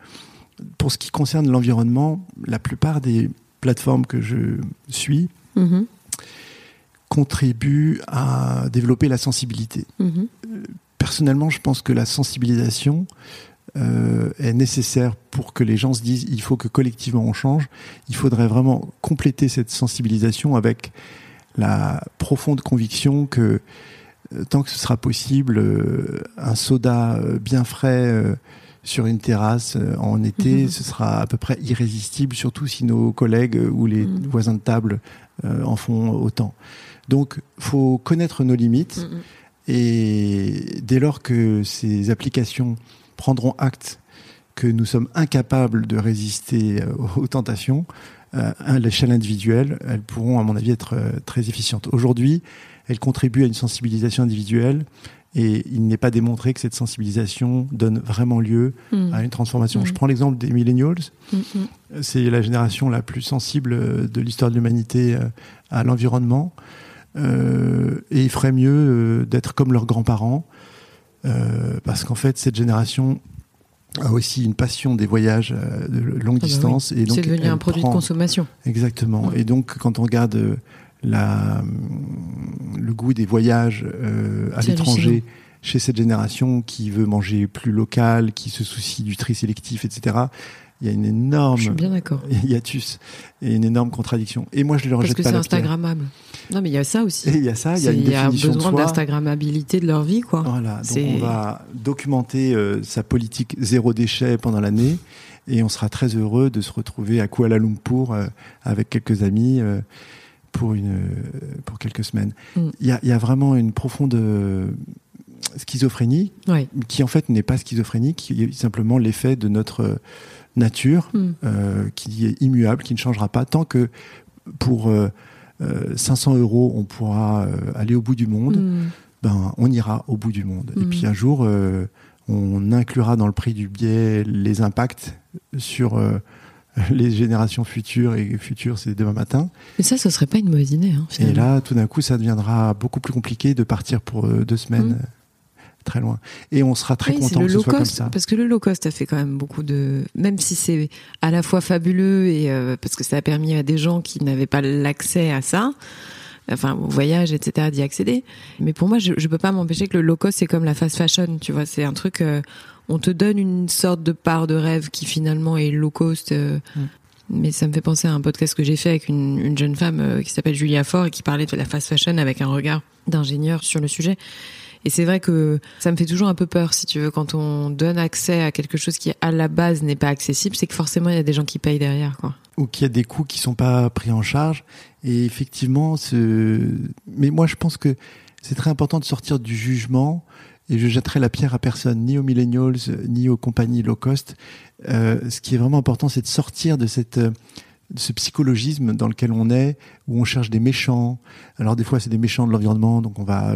Pour ce qui concerne l'environnement, la plupart des plateformes que je suis Contribuent à développer la sensibilité. Mhm. Personnellement, je pense que la sensibilisation euh, est nécessaire pour que les gens se disent il faut que collectivement on change. Il faudrait vraiment compléter cette sensibilisation avec la profonde conviction que euh, tant que ce sera possible, euh, un soda euh, bien frais euh, sur une terrasse euh, en été, Mhm. ce sera à peu près irrésistible, surtout si nos collègues euh, ou les Mhm. voisins de table euh, en font autant. Donc, faut connaître nos limites. Mm, mm. Et dès lors que ces applications prendront acte que nous sommes incapables de résister euh, aux tentations, euh, à l'échelle individuelle, elles pourront, à mon avis, être euh, très efficientes. Aujourd'hui, elles contribuent à une sensibilisation individuelle et il n'est pas démontré que cette sensibilisation donne vraiment lieu Mm. à une transformation. Je prends l'exemple des millennials. C'est la génération la plus sensible de l'histoire de l'humanité à l'environnement. Euh, et il ferait mieux euh, d'être comme leurs grands-parents, euh, parce qu'en fait, cette génération a aussi une passion des voyages de longue Ah bah distance. Et donc, C'est devenu un produit prend- de consommation. Exactement. Et donc, quand on regarde la, le goût des voyages euh, à l'étranger chez cette génération qui veut manger plus local, qui se soucie du tri sélectif, etc., il y a une énorme Je suis bien d'accord. hiatus et une énorme contradiction. Et moi, je leur Parce jette que pas c'est la pierre. Instagrammable. Non, mais il y a ça aussi. Et il y a ça, il y a une définition besoin soi. d'instagrammabilité de leur vie, quoi. Voilà, donc on va documenter euh, sa politique zéro déchet pendant l'année et on sera très heureux de se retrouver à Kuala Lumpur euh, avec quelques amis euh, pour, une, pour quelques semaines. Mm. Il y, a, y a vraiment une profonde schizophrénie qui en fait n'est pas schizophrénie, qui est simplement l'effet de notre nature Mm. euh, qui est immuable, qui ne changera pas tant que pour euh, euh, 500 euros on pourra euh, aller au bout du monde Mm. ben, on ira au bout du monde. Et Mhm. puis un jour, euh, on inclura dans le prix du billet les impacts sur euh, les générations futures, et futures, c'est demain matin. Mais ça, ce serait pas une mauvaise idée. Hein, Et là, tout d'un coup, ça deviendra beaucoup plus compliqué de partir pour euh, deux semaines euh, très loin. Et on sera très Oui, content que ce comme cost, ça. parce que le low cost a fait quand même beaucoup de, même si c'est à la fois fabuleux et euh, parce que ça a permis à des gens qui n'avaient pas l'accès à ça, enfin au voyage, etc., d'y accéder. Mais pour moi, je, je peux pas m'empêcher que le low cost c'est comme la fast fashion, tu vois, c'est un truc, euh, on te donne une sorte de part de rêve qui finalement est low cost. euh, Mm. Mais ça me fait penser à un podcast que j'ai fait avec une, une jeune femme qui s'appelle Julia Faure et qui parlait de la fast fashion avec un regard d'ingénieur sur le sujet. Et c'est vrai que ça me fait toujours un peu peur, si tu veux, quand on donne accès à quelque chose qui à la base n'est pas accessible, c'est que forcément il y a des gens qui payent derrière, quoi. ou qu'il y a des coûts qui sont pas pris en charge. Et effectivement, ce... mais moi je pense que c'est très important de sortir du jugement. Et je jetterai la pierre à personne, ni aux millennials, ni aux compagnies low cost. Euh, ce qui est vraiment important, c'est de sortir de cette euh, de ce psychologisme dans lequel on est, où on cherche des méchants. Alors des fois, c'est des méchants de l'environnement, donc on va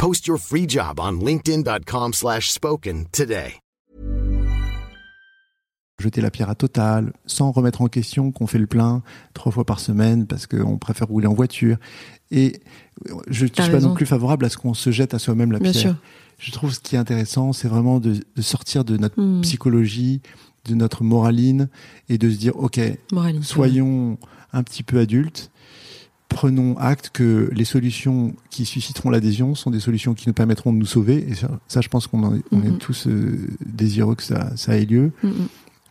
Post your free job on linkedin.com/spoken slash spoken today. jeter la pierre à Total, sans remettre en question qu'on fait le plein trois fois par semaine parce qu'on préfère rouler en voiture. Et je ne suis pas non plus favorable à ce qu'on se jette à soi-même la Bien pierre. sûr. Je trouve ce qui est intéressant, c'est vraiment de, de sortir de notre Hmm. psychologie de notre moraline et de se dire, OK, Moraline, soyons un petit peu adultes, prenons acte que les solutions qui susciteront l'adhésion sont des solutions qui nous permettront de nous sauver. Et ça, ça, je pense qu'on en est, on est tous euh, désireux que ça, ça ait lieu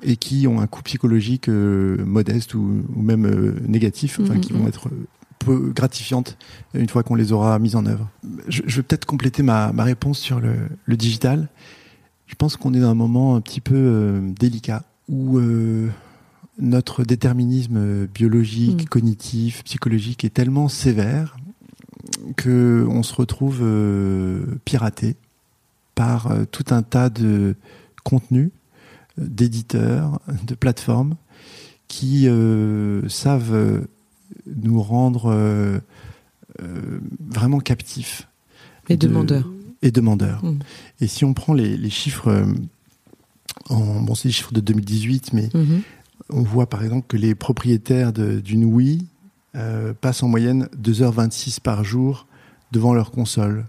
et qui ont un coût psychologique euh, modeste ou, ou même euh, négatif, enfin qui vont être peu gratifiantes une fois qu'on les aura mises en œuvre. Je, je vais peut-être compléter ma, ma réponse sur le, le digital. Je pense qu'on est dans un moment un petit peu délicat où notre déterminisme biologique, Mhm. cognitif, psychologique est tellement sévère que on se retrouve euh, piraté par euh, tout un tas de contenus d'éditeurs, de plateformes qui euh, savent nous rendre vraiment captifs. Et de- demandeurs. Et demandeurs. Mm. Et si on prend les, les chiffres, en, bon, c'est les chiffres de 2018, mais Mhm. On voit par exemple que les propriétaires d'une Wii euh, passent en moyenne 2h26 par jour devant leur console.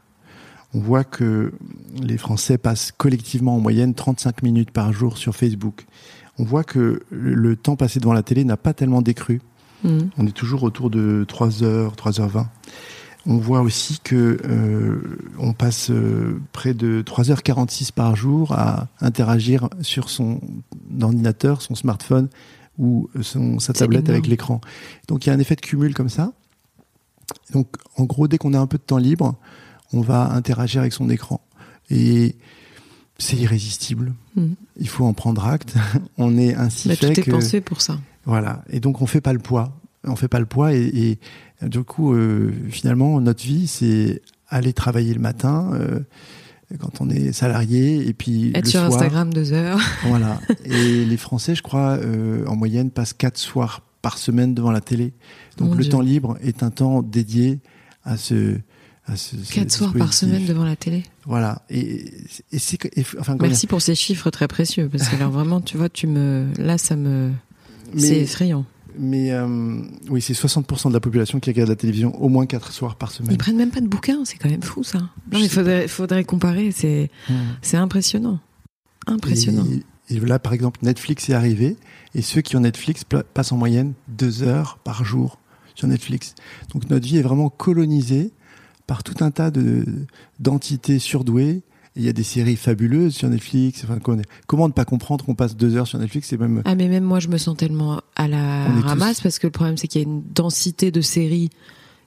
On voit que les Français passent collectivement en moyenne 35 minutes par jour sur Facebook. On voit que le, temps passé devant la télé n'a pas tellement décru. Mhm. On est toujours autour de 3h, 3h20. On voit aussi que euh, on passe euh, près de 3h46 par jour à interagir sur son ordinateur, son smartphone ou son, sa tablette énorme. avec l'écran. Donc il y a un effet de cumul comme ça. Donc en gros, dès qu'on a un peu de temps libre, on va interagir avec son écran. Et c'est irrésistible. Mhm. Il faut en prendre acte. on est ainsi Bah, fait tout est que... pensé pour ça. Voilà. Et donc on fait pas le poids. On fait pas le poids et, et du coup euh, finalement notre vie c'est aller travailler le matin euh, quand on est salarié et puis Être le sur soir. Instagram deux heures. Voilà. et les Français, je crois, euh, en moyenne passent quatre soirs par semaine devant la télé. Donc Mon le Dieu. temps libre est un temps dédié à ce à ce, ce Quatre soirs par semaine devant la télé. Voilà. Et, c'est enfin Merci pour ces chiffres très précieux parce que alors vraiment, tu vois, tu me, là, ça me, c'est effrayant. Mais euh, oui, c'est 60% de la population qui regarde la télévision au moins quatre soirs par semaine. Ils prennent même pas de bouquins, c'est quand même fou ça. Non sais faudrait, faudrait comparer, c'est, Mmh. c'est impressionnant, impressionnant. Et, et là, par exemple, Netflix est arrivé, et ceux qui ont Netflix passent en moyenne deux heures par jour sur Netflix. Donc notre vie est vraiment colonisée par tout un tas de d'entités surdouées. Il y a des séries fabuleuses sur Netflix. Enfin, comment ne pas comprendre qu'on passe deux heures sur Netflix C'est même Ah mais même moi je me sens tellement à la tous- ramasse parce que le problème c'est qu'il y a une densité de séries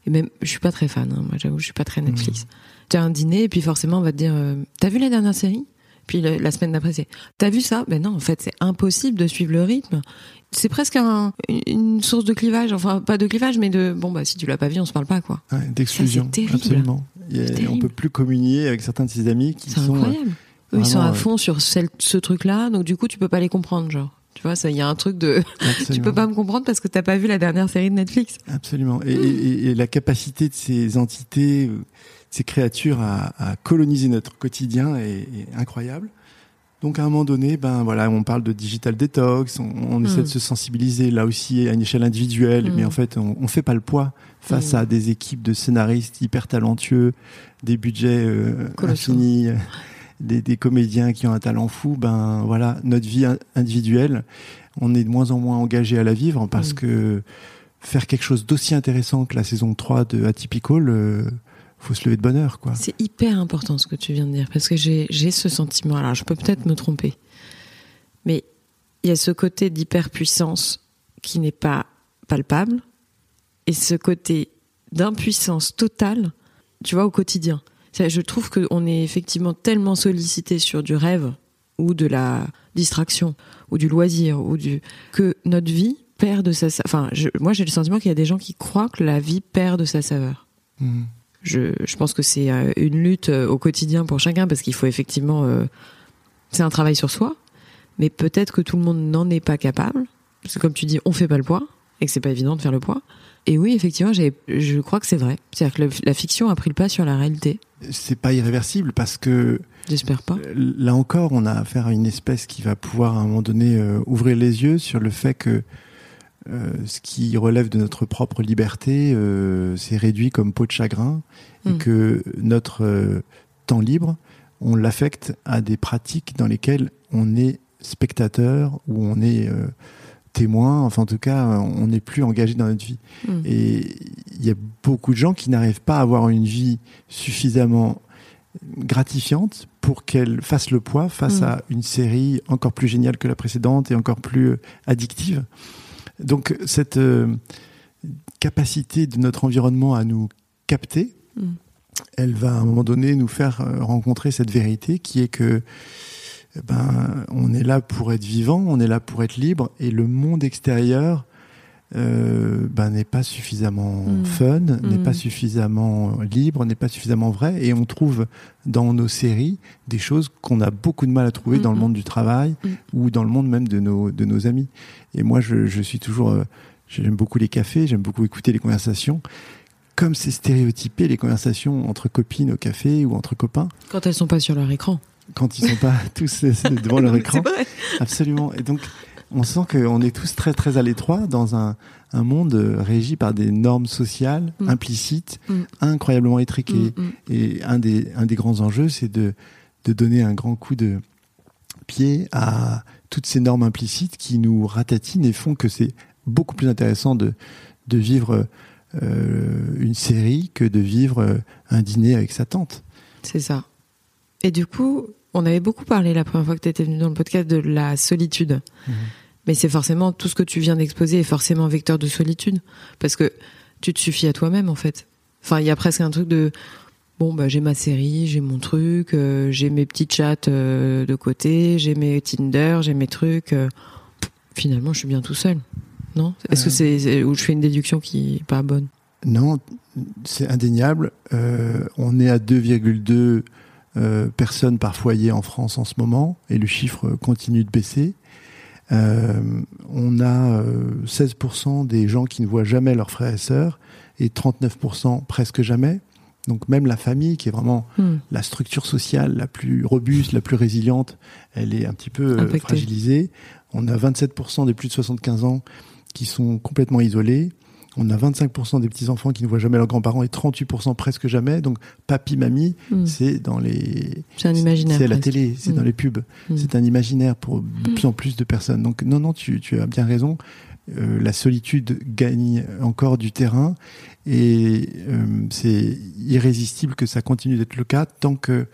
et même je suis pas très fan hein, moi j'avoue je suis pas très Netflix. Tu as un dîner et puis forcément on va te dire euh, t'as vu la dernière série? Puis le- la semaine d'après c'est t'as vu ça? Ben non en fait c'est impossible de suivre le rythme. C'est presque un- une source de clivage enfin pas de clivage mais de bon bah si tu l'as pas vu on se parle pas quoi. ouais, d'exclusion. Absolument. C'est on peut plus communier avec certains de ses amis qui sont. euh, incroyable. Eux, ils sont vraiment, à euh, fond sur celle- ce truc-là, donc du coup, tu peux pas les comprendre, genre. Tu vois, il y a un truc de, tu peux pas me comprendre parce que t'as pas vu la dernière série de Netflix. Absolument. Et, et- et la capacité de ces entités, euh, ces créatures à, à coloniser notre quotidien est, est incroyable. Donc à un moment donné, ben voilà, on parle de digital detox, on, on essaie Mm. de se sensibiliser là aussi à une échelle individuelle, Mm. mais en fait on, on fait pas le poids face Mm. à des équipes de scénaristes hyper talentueux, des budgets euh, infinis, euh, des, des comédiens qui ont un talent fou. Ben voilà, notre vie in- individuelle, on est de moins en moins engagé à la vivre parce Mm. que faire quelque chose d'aussi intéressant que la saison 3 de Atypical, euh, faut se lever de bonne heure, quoi. C'est hyper important ce que tu viens de dire parce que j'ai, j'ai ce sentiment. Alors, je peux peut-être me tromper, mais il y a ce côté d'hyperpuissance qui n'est pas palpable et ce côté d'impuissance totale, tu vois, au quotidien. Je trouve qu'on est effectivement tellement sollicité sur du rêve ou de la distraction ou du loisir ou du que notre vie perd de sa enfin je- moi j'ai le sentiment qu'il y a des gens qui croient que la vie perd de sa saveur Mm. je, je pense que c'est euh, une lutte euh, au quotidien pour chacun parce qu'il faut effectivement euh, c'est un travail sur soi mais peut-être que tout le monde n'en est pas capable parce que comme tu dis on fait pas le poids et que c'est pas évident de faire le poids et oui effectivement je crois que c'est vrai. C'est-à-dire que le- la fiction a pris le pas sur la réalité. C'est pas irréversible parce que j'espère pas. euh, là encore, on a affaire à une espèce qui va pouvoir à un moment donné euh, ouvrir les yeux sur le fait que euh, ce qui relève de notre propre liberté, euh, c'est réduit comme peau de chagrin et Mm. que notre temps libre, on l'affecte à des pratiques dans lesquelles on est spectateur, où on est témoin. Enfin, en tout cas, on n'est plus engagé dans notre vie. Mm. Et il y a beaucoup de gens qui n'arrivent pas à avoir une vie suffisamment gratifiante pour qu'elle fasse le poids face Mm. à une série encore plus géniale que la précédente et encore plus euh, addictive. Donc cette euh, capacité de notre environnement à nous capter, Mm. elle va à un moment donné nous faire euh, rencontrer cette vérité qui est que ben on est là pour être vivant, on est là pour être libre et le monde extérieur euh, ben, n'est pas suffisamment Mm. fun, n'est Mm. pas suffisamment libre, n'est pas suffisamment vrai. Et on trouve dans nos séries des choses qu'on a beaucoup de mal à trouver dans le Mm, monde du travail Mm. ou dans le monde même de nos, de nos amis. Et moi, je, je suis toujours. euh, j'aime beaucoup les cafés, j'aime beaucoup écouter les conversations. Comme c'est stéréotypé, les conversations entre copines au café ou entre copains, Quand elles sont pas sur leur écran. Quand ils sont pas tous devant leur écran. Absolument. Et donc, on sent qu'on est tous très très à l'étroit dans un, un monde euh, régi par des normes sociales Mm. implicites, Mm. incroyablement étriquées. Mm. Et un des, un des grands enjeux, c'est de, de donner un grand coup de pied à toutes ces normes implicites qui nous ratatinent et font que c'est beaucoup plus intéressant de, de vivre euh, une série que de vivre euh, un dîner avec sa tante. C'est ça. Et du coup, on avait beaucoup parlé la première fois que tu étais venu dans le podcast de la solitude. Mhm. Mais c'est forcément tout ce que tu viens d'exposer est forcément vecteur de solitude parce que tu te suffis à toi-même en fait. Enfin, il y a presque un truc de bon bah j'ai ma série, j'ai mon truc, euh, j'ai mes petits chats euh, de côté, j'ai mes Tinder, j'ai mes trucs. euh, finalement, je suis bien tout seul. Non? Est-ce que c'est ou je fais une déduction qui est pas bonne? Non, c'est indéniable. On est à 2,2 euh, personnes par foyer en France en ce moment et le chiffre continue de baisser. Euh, on a euh, 16% des gens qui ne voient jamais leurs frères et sœurs et 39% presque jamais. Donc même la famille, qui est vraiment Hmm. la structure sociale la plus robuste, la plus résiliente, elle est un petit peu euh, fragilisée. On a 27% des plus de 75 ans qui sont complètement isolés. On a 25% des petits-enfants qui ne voient jamais leurs grands-parents et 38% presque jamais. Donc, papy, mamie, Hmm. c'est dans les. C'est un imaginaire. C'est à la télé, c'est Mm. dans les pubs. Mm. C'est un imaginaire pour de plus en plus de personnes. Donc, non, non, tu, tu as bien raison. Euh, la solitude gagne encore du terrain et euh, c'est irrésistible que ça continue d'être le cas tant que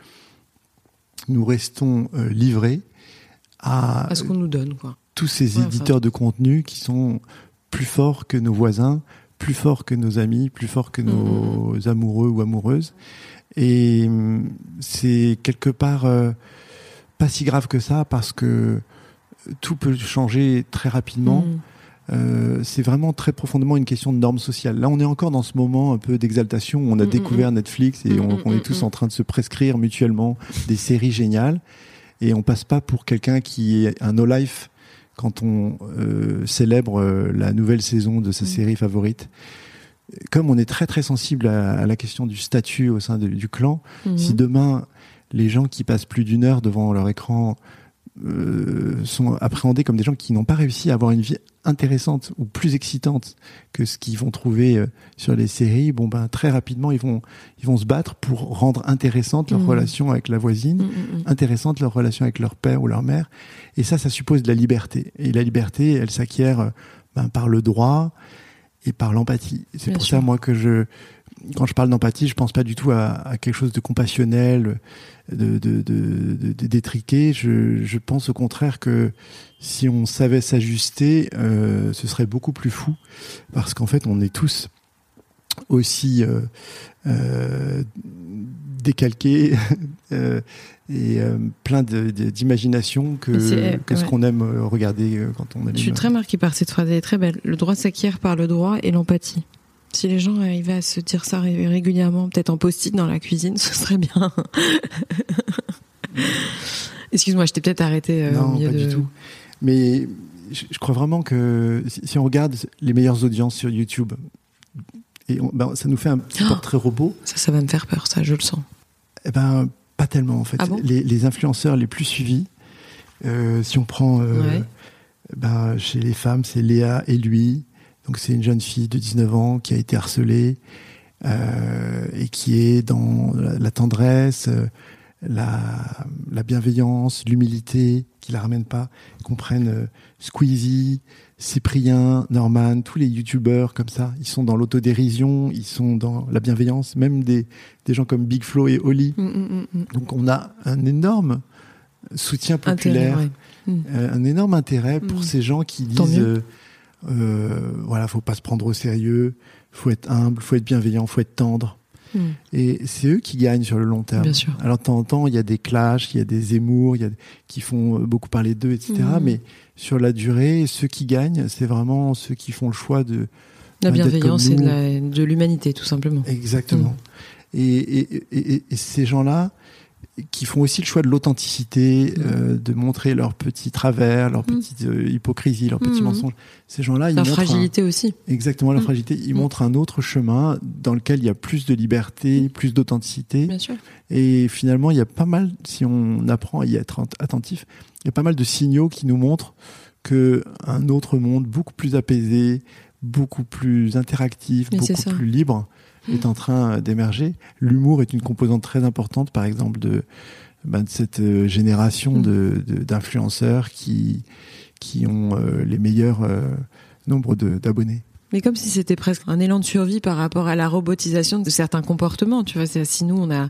nous restons euh, livrés à À ce qu'on nous donne, quoi. tous ces Ouais, enfin- éditeurs de contenu qui sont plus forts que nos voisins, plus forts que nos amis, plus forts que nos amoureux ou amoureuses. Et hum, c'est quelque part euh, pas si grave que ça parce que tout peut changer très rapidement. Hmm. Euh, c'est vraiment très profondément une question de normes sociales. Là, on est encore dans ce moment un peu d'exaltation où on a Mm, découvert Netflix et on, on est tous en train de se prescrire mutuellement des séries géniales. Et on passe pas pour quelqu'un qui est un no-life quand on euh, célèbre euh, la nouvelle saison de sa Mm. série favorite. Comme on est très très sensible à, à la question du statut au sein de- du clan, Mhm. si demain les gens qui passent plus d'une heure devant leur écran euh, sont appréhendés comme des gens qui n'ont pas réussi à avoir une vie intéressante ou plus excitante que ce qu'ils vont trouver euh, sur les séries, bon ben très rapidement ils vont ils vont se battre pour rendre intéressante leur Mhm. relation avec la voisine, Mm, mm, mm. intéressante leur relation avec leur père ou leur mère. Et ça, ça suppose de la liberté. Et la liberté, elle s'acquiert euh, ben, par le droit et par l'empathie. C'est pour sûr. ça, moi, que je, quand je parle d'empathie, je pense pas du tout à, à quelque chose de compassionnel, de, de, de, de- de- d'étriqué. Je, je pense au contraire que si on savait s'ajuster, euh, ce serait beaucoup plus fou, parce qu'en fait, on est tous aussi euh, euh, décalqués et plein d'imagination que, ce qu'on aime regarder quand on allume. Je suis très marquée par cette phrase, elle est très belle. Le droit s'acquiert par le droit et l'empathie. Si les gens arrivaient à se dire ça ré- régulièrement, peut-être en post-it dans la cuisine, ce serait bien. Excuse-moi, je t'ai peut-être arrêté euh, au non, milieu pas de... du tout. Mais je, crois vraiment que si, si on regarde les meilleures audiences sur YouTube, et on- ben, ça nous fait un petit Oh portrait robot, Ça, ça va me faire peur, ça, je le sens. eh ben pas tellement en fait. Ah bon? Les, les influenceurs les plus suivis, euh, si on prend euh, Ouais. ben, chez les femmes, c'est Léa et lui. Donc c'est une jeune fille de 19 ans qui a été harcelée euh, et qui est dans la, tendresse. euh, la, la bienveillance, l'humilité, qui la ramènent pas, qu'on prenne euh, Squeezie, Cyprien, Norman, tous les youtubeurs comme ça, ils sont dans l'autodérision, ils sont dans la bienveillance, même des, des gens comme Big Flo et Oli. Mm, mm, mm, Donc on a un énorme soutien populaire, Intérêt, ouais. Euh, un énorme intérêt pour ces gens qui disent. Euh, voilà, faut pas se prendre au sérieux, faut être humble, faut être bienveillant, faut être tendre. Mm. Et c'est eux qui gagnent sur le long terme. Bien sûr. Alors de temps en temps, il y a des clashs, il y a des émours, il y a qui font euh, beaucoup parler d'eux, etc. Mhm. Mais sur la durée, ceux qui gagnent, c'est vraiment ceux qui font le choix de La Bah, bienveillance et de l'humanité, tout simplement. exactement. Et, et, et- et- et ces gens-là qui font aussi le choix de l'authenticité, Mhm. euh, de montrer leurs petits travers, leurs Mhm. petites euh, hypocrisies, leurs petits Mhm. mensonges. Ces gens-là, ils un- fragilité aussi. exactement Mhm. fragilité. Ils montrent un autre chemin dans lequel il y a plus de liberté, plus d'authenticité. Bien sûr. Et finalement, il y a pas mal, si on apprend à y être ent- attentif, il y a pas mal de signaux qui nous montrent que un autre monde beaucoup plus apaisé, beaucoup plus interactif, Mais beaucoup plus libre est en train euh, d'émerger. L'humour est une composante très importante, par exemple, de, ben, de cette euh, génération Mm. de- de- d'influenceurs qui, qui ont euh, les meilleurs euh, nombres d'abonnés. Mais comme si c'était presque un élan de survie par rapport à la robotisation de certains comportements. Tu vois, si nous on a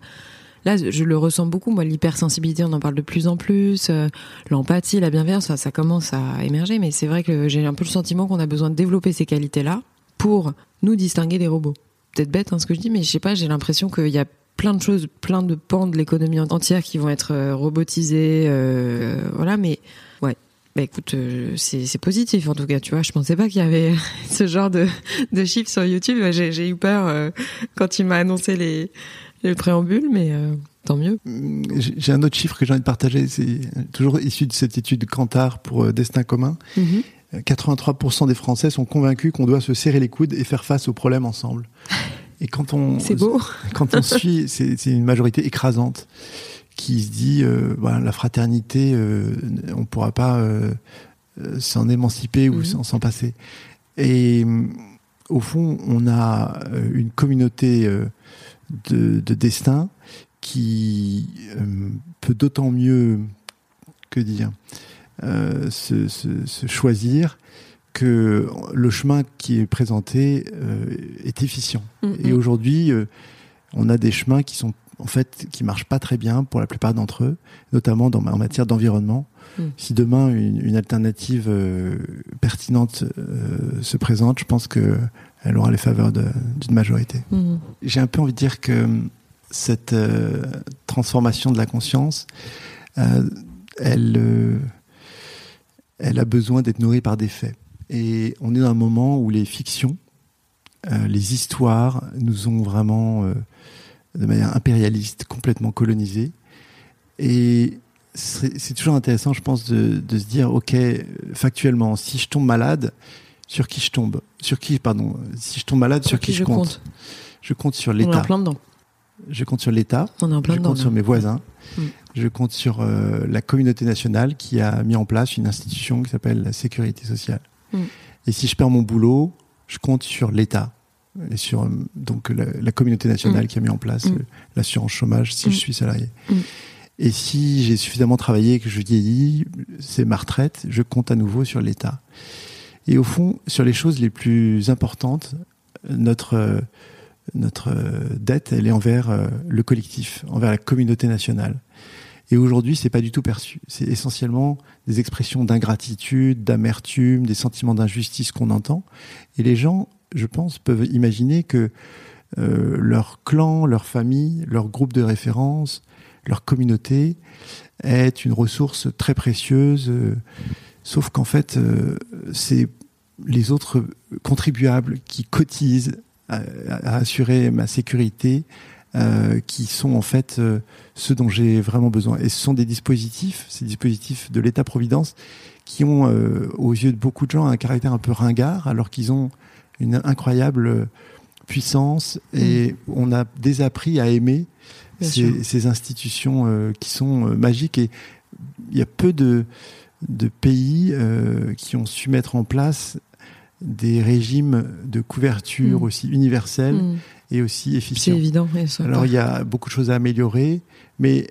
Là, je le ressens beaucoup, moi, l'hypersensibilité, on en parle de plus en plus, euh, l'empathie, la bienveillance, ça, ça commence à émerger, mais c'est vrai que j'ai un peu le sentiment qu'on a besoin de développer ces qualités-là pour nous distinguer des robots. Peut-être bête hein, ce que je dis, mais je sais pas, j'ai l'impression qu'il y a plein de choses, plein de pans de l'économie entière qui vont être euh, robotisés, euh, voilà, mais ouais. Bah écoute, euh, c'est positif en tout cas, tu vois. Je pensais pas qu'il y avait ce genre de, de chiffres sur YouTube. J'ai eu peur euh, quand tu m'as annoncé les, les préambules, mais euh, tant mieux. J'ai un autre chiffre que j'ai envie de partager, c'est toujours issu de cette étude Kantar pour Destin commun. Mhm. Euh, 83% des Français sont convaincus qu'on doit se serrer les coudes et faire face aux problèmes ensemble. Et quand on, C'est beau. quand on suit, c'est c'est une majorité écrasante qui se dit, euh, voilà, la fraternité, euh, on pourra pas euh, s'en émanciper ou Mhm. s'en passer. Et au fond, on a une communauté de, de destin qui peut d'autant mieux, que dire, euh, se, se- se choisir que le chemin qui est présenté euh, est efficient. Mhm. Et aujourd'hui, euh, on a des chemins qui sont en fait qui marchent pas très bien pour la plupart d'entre eux, notamment dans, en matière d'environnement. Mm. Si demain une, une alternative euh, pertinente se présente, je pense que elle aura les faveurs d'une majorité. Mhm. J'ai un peu envie de dire que cette transformation de la conscience, elle, elle a besoin d'être nourrie par des faits. Et on est dans un moment où les fictions, euh, les histoires nous ont vraiment, euh, de manière impérialiste, complètement colonisés. Et c'est toujours intéressant, je pense, de, de se dire, ok, factuellement, si je tombe malade, sur qui je tombe? Sur qui, pardon Si je tombe malade, sur, qui, je compte, Je compte sur On est en l'État. plein dedans. Je compte sur l'État. Plein Je compte sur mes voisins. Mm. Je compte sur euh, la communauté nationale qui a mis en place une institution qui s'appelle la sécurité sociale. Mm. Et si je perds mon boulot, je compte sur l'État et sur euh, donc la, la communauté nationale Mm. qui a mis en place Mm. euh, l'assurance chômage si Mm. je suis salarié. Mm. Et si j'ai suffisamment travaillé et que je vieillis, c'est ma retraite, je compte à nouveau sur l'État. Et au fond, sur les choses les plus importantes, notre euh, notre euh, dette, elle est envers euh, le collectif, envers la communauté nationale. Et aujourd'hui, c'est pas du tout perçu. C'est essentiellement des expressions d'ingratitude, d'amertume, des sentiments d'injustice qu'on entend. Et les gens, je pense, peuvent imaginer que euh, leur clan, leur famille, leur groupe de référence, leur communauté est une ressource très précieuse. sauf qu'en fait, c'est les autres contribuables qui cotisent à, à assurer ma sécurité, euh, qui sont en fait euh, ceux dont j'ai vraiment besoin. Et ce sont des dispositifs, ces dispositifs de l'État-providence, qui ont, euh, aux yeux de beaucoup de gens, un caractère un peu ringard, alors qu'ils ont une incroyable puissance et on a désappris à aimer ces, ces institutions euh, qui sont euh, magiques. Et il y a peu de, de pays euh, qui ont su mettre en place des régimes de couverture Mm. aussi universels Mhm. et aussi C'est efficients. évident. et ça Alors il y a beaucoup de choses à améliorer, mais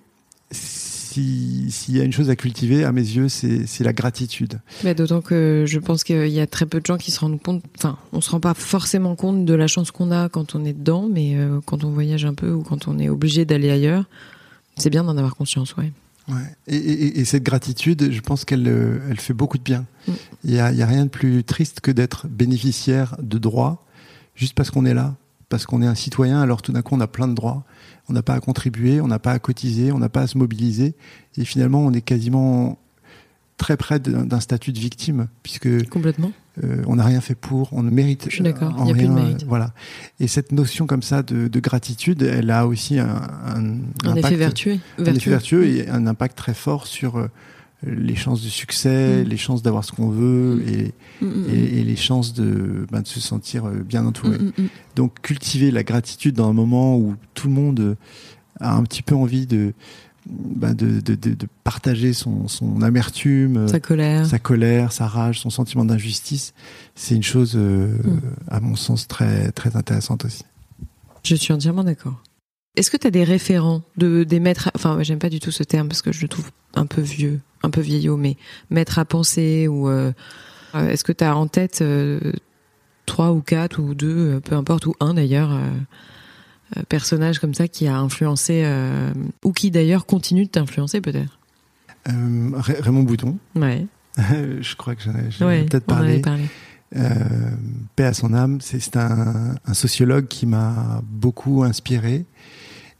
s'il y a une chose à cultiver, à mes yeux, c'est la gratitude. D'autant que je pense qu'il y a très peu de gens qui se rendent compte, enfin, on se rend pas forcément compte de la chance qu'on a quand on est dedans, mais euh, quand on voyage un peu ou quand on est obligé d'aller ailleurs, c'est bien d'en avoir conscience, ouais. Ouais. Et, et, cette gratitude, je pense qu'elle euh, elle fait beaucoup de bien. Mm. Il n'y a, y a rien de plus triste que d'être bénéficiaire de droits juste parce qu'on est là, parce qu'on est un citoyen, alors tout d'un coup on a plein de droits on n'a pas à contribuer, on n'a pas à cotiser, on n'a pas à se mobiliser. Et finalement, on est quasiment très près d'un statut de victime, puisque complètement, euh, on n'a rien fait pour, on ne mérite. Je suis d'accord. Il n'y a plus de mérite. voilà. Et cette notion comme ça de, gratitude, elle a aussi un, un, effet vertueux, un effet vertueux et un impact très fort sur euh, les chances de succès, mm. les chances d'avoir ce qu'on veut mm. Mm, et, et, les chances de, ben, de se sentir euh, bien entouré. Donc cultiver la gratitude dans un moment où tout le monde a un petit peu envie de, ben, de, de, de, partager son, son, amertume, sa colère. sa colère, sa rage, son sentiment d'injustice, c'est une chose, euh, à mon sens, très, très intéressante aussi. Je suis entièrement d'accord. Est-ce que tu as des référents de des maîtres Enfin, j'aime pas du tout ce terme parce que je le trouve un peu vieux, un peu vieillot, mais maître à penser ou euh, euh, est-ce que tu as en tête euh, trois ou quatre ou deux, peu importe, ou un d'ailleurs, personnage comme ça qui a influencé ou qui d'ailleurs continue de t'influencer peut-être Raymond Bouton. Ouais. je crois que j'en ai, peut-être parlé. parlé. paix à son âme, c'est un, un, sociologue qui m'a beaucoup inspiré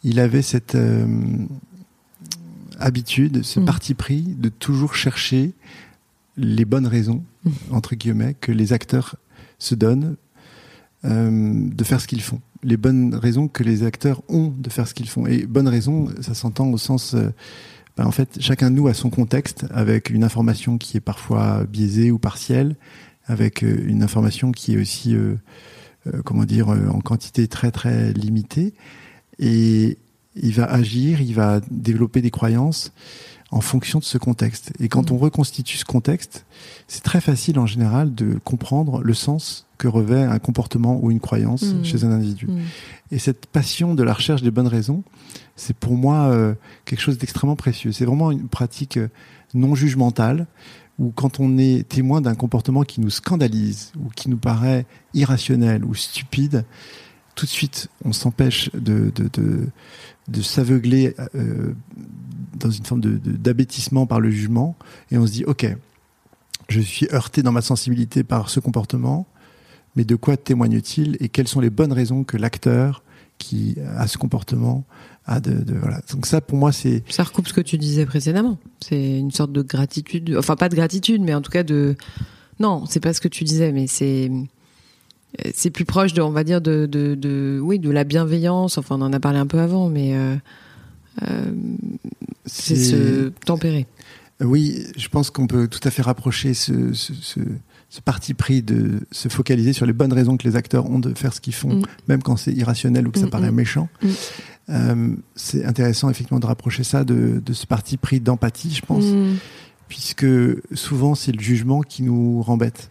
il avait cette euh, habitude, ce mm. parti pris de toujours chercher les bonnes raisons, mm. entre guillemets, que les acteurs se donnent euh, de faire ce qu'ils font. Les bonnes raisons que les acteurs ont de faire ce qu'ils font. Et bonnes raisons, ça s'entend au sens... Euh, ben, en fait, chacun de nous a son contexte, avec une information qui est parfois biaisée ou partielle, avec une information qui est aussi, comment dire, en quantité très très limitée et il va agir, il va développer des croyances en fonction de ce contexte. Et quand mm. on reconstitue ce contexte, c'est très facile en général de comprendre le sens que revêt un comportement ou une croyance mm. chez un individu. Mm. Et cette passion de la recherche des bonnes raisons, c'est pour moi euh, quelque chose d'extrêmement précieux. C'est vraiment une pratique euh, non jugementale où quand on est témoin d'un comportement qui nous scandalise ou qui nous paraît irrationnel ou stupide, tout de suite, on s'empêche de, de, de, s'aveugler euh, dans une forme d'abêtissement par le jugement, et on se dit, OK, je suis heurté dans ma sensibilité par ce comportement, mais de quoi témoigne-t-il et quelles sont les bonnes raisons que l'acteur qui a ce comportement a de, voilà. Donc ça, pour moi, c'est ça recoupe ce que tu disais précédemment. C'est une sorte de gratitude, enfin pas de gratitude, mais en tout cas de non, c'est pas ce que tu disais, mais c'est c'est plus proche de, on va dire, de, de, de, oui, de la bienveillance. Enfin, on en a parlé un peu avant, mais euh, euh, c'est se tempérer. Oui, je pense qu'on peut tout à fait rapprocher ce, ce, ce, ce, parti pris de se focaliser sur les bonnes raisons que les acteurs ont de faire ce qu'ils font, mm. même quand c'est irrationnel ou que ça mm, paraît mm. méchant. Euh, c'est intéressant effectivement de rapprocher ça de, de ce parti pris d'empathie, je pense, puisque souvent c'est le jugement qui nous rembête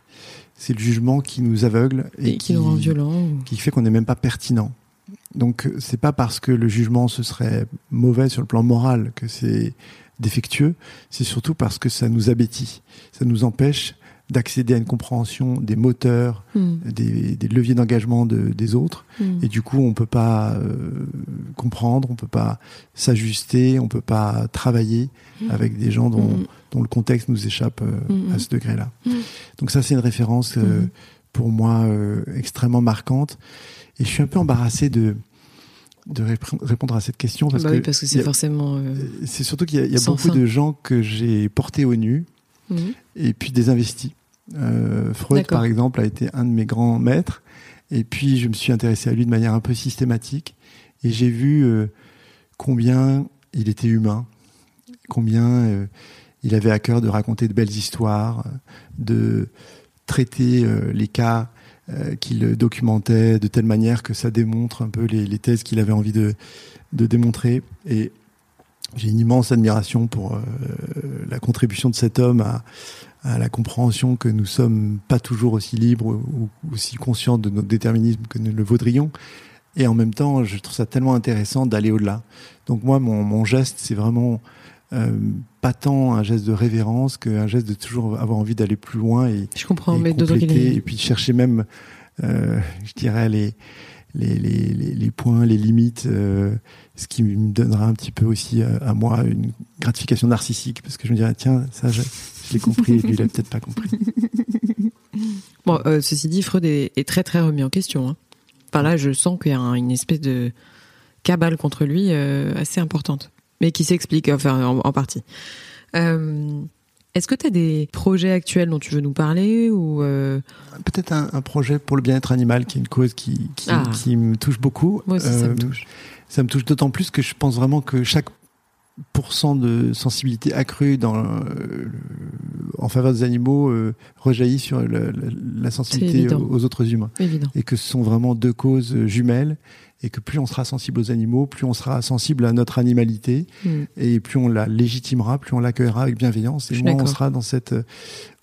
c'est le jugement qui nous aveugle et, qui, nous rend violent, qui fait qu'on n'est même pas pertinent. Donc c'est pas parce que le jugement ce serait mauvais sur le plan moral que c'est défectueux, c'est surtout parce que ça nous abétit, ça nous empêche d'accéder à une compréhension des moteurs, hmm. des, leviers d'engagement des autres. Hmm. Et du coup, on peut pas euh, comprendre, on peut pas s'ajuster, on peut pas travailler hmm. avec des gens dont, dont, le contexte nous échappe euh, à ce degré-là. Donc ça, c'est une référence euh, pour moi extrêmement marquante. Et je suis un peu embarrassé de de répondre à cette question parce bah que parce que c'est forcément c'est surtout qu'il y a, beaucoup de gens que j'ai portés au nu et puis des investis. Euh, Freud, par exemple, a été un de mes grands maîtres. Et puis, je me suis intéressé à lui de manière un peu systématique. Et j'ai vu euh, combien il était humain, combien euh, il avait à cœur de raconter de belles histoires, de traiter les cas qu'il documentait de telle manière que ça démontre un peu les, les thèses qu'il avait envie de, de démontrer. Et j'ai une immense admiration pour euh, la contribution de cet homme à, à, la compréhension que nous sommes pas toujours aussi libres ou aussi conscients de notre déterminisme que nous le voudrions. Et en même temps, je trouve ça tellement intéressant d'aller au-delà. Donc moi, mon, mon geste, c'est vraiment euh, pas tant un geste de révérence qu'un geste de toujours avoir envie d'aller plus loin et, Je comprends, et mais compléter, et puis chercher même, euh, je dirais, les, les, les, les, les points, les limites, euh, ce qui me donnera un petit peu aussi euh, à moi une gratification narcissique, parce que je me dirais, tiens, ça, je, je l'ai compris, et lui, il a peut-être pas compris. Bon, euh, ceci dit, Freud est, est très très remis en question. Hein. Enfin là, je sens qu'il y a un- une espèce de cabale contre lui euh, assez importante, mais qui s'explique enfin en, en partie. Euh, Est-ce que tu as des projets actuels dont tu veux nous parler ou euh, Peut-être un, un projet pour le bien-être animal, qui est une cause qui, qui, Ah. qui me touche beaucoup. Moi aussi, ça me touche. Ça me touche d'autant plus que je pense vraiment que chaque pourcent de sensibilité accrue dans le- en faveur des animaux euh, rejaillit sur le- le- la sensibilité aux, aux autres humains. Évident. Et que ce sont vraiment deux causes euh, jumelles. Et que plus on sera sensible aux animaux, plus on sera sensible à notre animalité. Mm. Et plus on la légitimera, plus on l'accueillera avec bienveillance. Et moins on sera dans cette euh,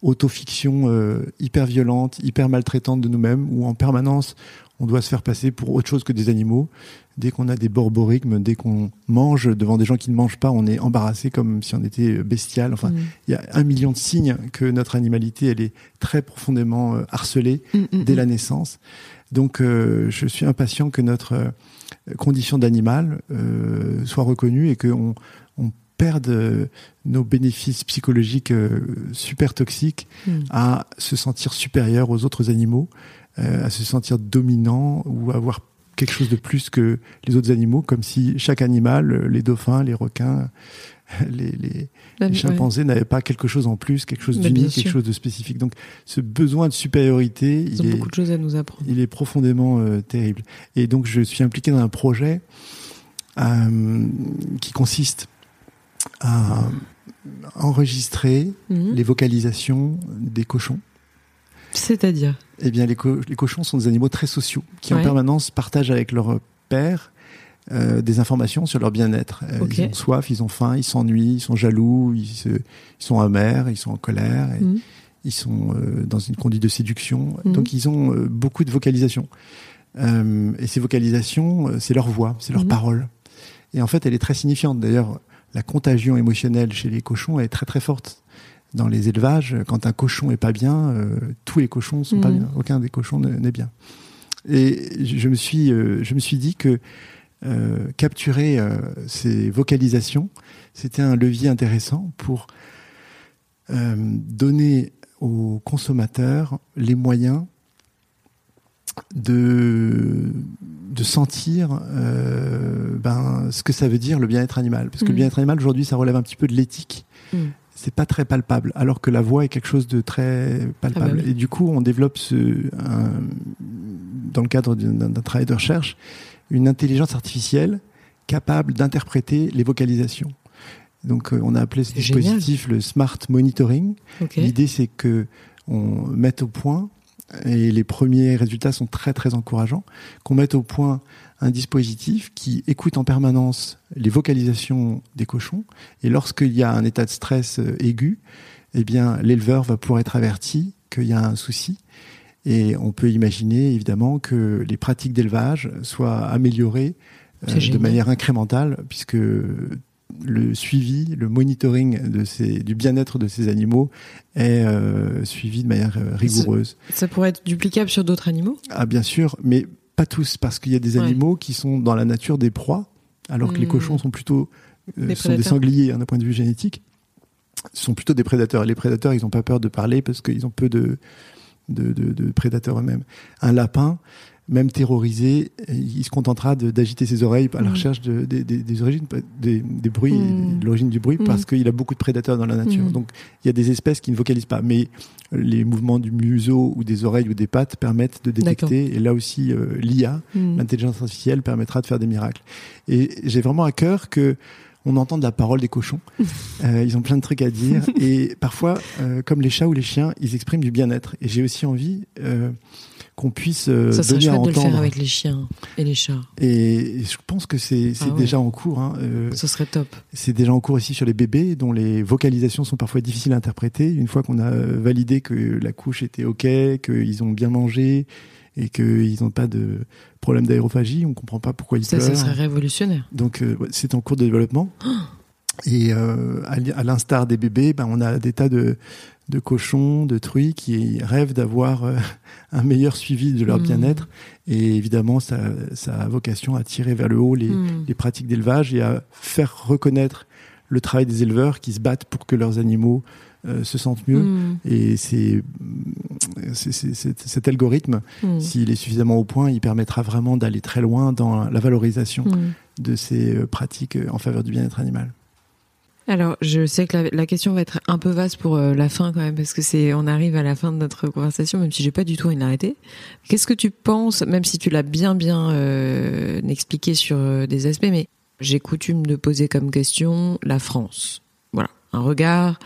autofiction euh, hyper violente, hyper maltraitante de nous-mêmes, où en permanence on doit se faire passer pour autre chose que des animaux. Dès qu'on a des borborigmes, dès qu'on mange devant des gens qui ne mangent pas, on est embarrassé comme si on était bestial. Enfin, Mm. il y a un million de signes que notre animalité, elle est très profondément euh, harcelée Mm, mm, dès la naissance. Donc, euh, je suis impatient que notre euh, condition d'animal euh, soit reconnue et qu'on on perde euh, nos bénéfices psychologiques euh, super toxiques Mm. à se sentir supérieur aux autres animaux, euh, à se sentir dominant ou avoir quelque chose de plus que les autres animaux, comme si chaque animal, les dauphins, les requins, les, les, les ouais. chimpanzés n'avaient pas quelque chose en plus, quelque chose bien d'unique, quelque chose de spécifique. Donc ce besoin de supériorité, Ils il est, beaucoup de choses à nous apprendre. il est profondément euh, terrible. Et donc je suis impliqué dans un projet euh, qui consiste à enregistrer Mhm. les vocalisations des cochons. C'est-à-dire Eh bien, les, co- les cochons sont des animaux très sociaux qui Ouais. en permanence partagent avec leur père euh, des informations sur leur bien-être. Euh. Ils ont soif, ils ont faim, ils s'ennuient, ils sont jaloux, ils, se- ils sont amers, ils sont en colère, et Mhm. ils sont euh, dans une conduite de séduction. Mhm. Donc, ils ont beaucoup de vocalisations. Et ces vocalisations, c'est leur voix, c'est leur parole. Et en fait, elle est très signifiante. D'ailleurs, la contagion émotionnelle chez les cochons est très très forte. Dans les élevages, quand un cochon est pas bien, euh, tous les cochons sont pas Mhm. bien. Aucun des cochons ne- n'est bien. Et je je me suis, euh, je me suis dit que euh, capturer ces vocalisations, c'était un levier intéressant pour donner aux consommateurs les moyens de, de sentir euh, ben, ce que ça veut dire le bien-être animal. Parce que le bien-être animal, aujourd'hui, ça relève un petit peu de l'éthique. Mhm. C'est pas très palpable, alors que la voix est quelque chose de très palpable. Ah bah oui. Et du coup, on développe ce, un- dans le cadre d'un travail de recherche une intelligence artificielle capable d'interpréter les vocalisations. Donc, euh, on a appelé ce génial. dispositif le smart monitoring. L'idée, c'est que on mette au point, et les premiers résultats sont très très encourageants, qu'on mette au point un dispositif qui écoute en permanence les vocalisations des cochons, et lorsqu'il y a un état de stress euh, aigu, eh bien l'éleveur va pouvoir être averti qu'il y a un souci. Et on peut imaginer évidemment que les pratiques d'élevage soient améliorées euh, de manière incrémentale, puisque le suivi, le monitoring de ces, du bien-être de ces animaux est euh, suivi de manière euh, rigoureuse. Ça pourrait être duplicable sur d'autres animaux? Ah bien sûr, mais pas tous, parce qu'il y a des Ouais. animaux qui sont dans la nature des proies, alors que les Hmm. cochons sont plutôt euh, Des sont des sangliers hein, d'un point de vue génétique, sont plutôt des prédateurs. Et les prédateurs, ils n'ont pas peur de parler parce qu'ils ont peu de, de, de- de prédateurs eux-mêmes. Un lapin, même terrorisé, il se contentera d'agiter ses oreilles à la Mm. recherche de- des- origines, des, des bruits, Mm. de l'origine du bruit, Mm. parce qu'il a beaucoup de prédateurs dans la nature. Donc il y a des espèces qui ne vocalisent pas, mais les mouvements du museau ou des oreilles ou des pattes permettent de détecter. Et là aussi, euh, l'IA, l'intelligence artificielle, permettra de faire des miracles. Et j'ai vraiment à cœur que on entende la parole des cochons. Euh, ils ont plein de trucs à dire. Et parfois, euh, comme les chats ou les chiens, ils expriment du bien-être. Et j'ai aussi envie qu'on puisse euh, Ça serait donner à chouette de le faire avec les chiens et les chats. Et je pense que c'est Ah ouais. déjà en cours. Hein. Euh, Ce serait top. c'est déjà en cours ici sur les bébés dont les vocalisations sont parfois difficiles à interpréter. Une fois qu'on a validé que la couche était OK, qu'ils ont bien mangé et qu'ils n'ont pas de problème d'aérophagie. On comprend pas pourquoi ils Ça, pleurent. ça serait révolutionnaire. Donc euh, c'est en cours de développement. Et euh, à l'instar des bébés, ben, on a des tas de, de cochons, de truies qui rêvent d'avoir euh, un meilleur suivi de leur Mm. bien-être. Et évidemment, ça, ça a vocation à tirer vers le haut les, Mm. les pratiques d'élevage et à faire reconnaître le travail des éleveurs qui se battent pour que leurs animaux euh, se sentent mieux. Mm. Et c'est, cet algorithme, s'il est suffisamment au point, il permettra vraiment d'aller très loin dans la valorisation de ces euh, pratiques en faveur du bien-être animal. Alors, je sais que la, question va être un peu vaste pour euh, la fin quand même, parce que c'est, on arrive à la fin de notre conversation, même si j'ai pas du tout envie de l'arrêter. Qu'est-ce que tu penses, même si tu l'as bien bien euh, expliqué sur euh, des aspects, mais j'ai coutume de poser comme question la France. Voilà, un regard,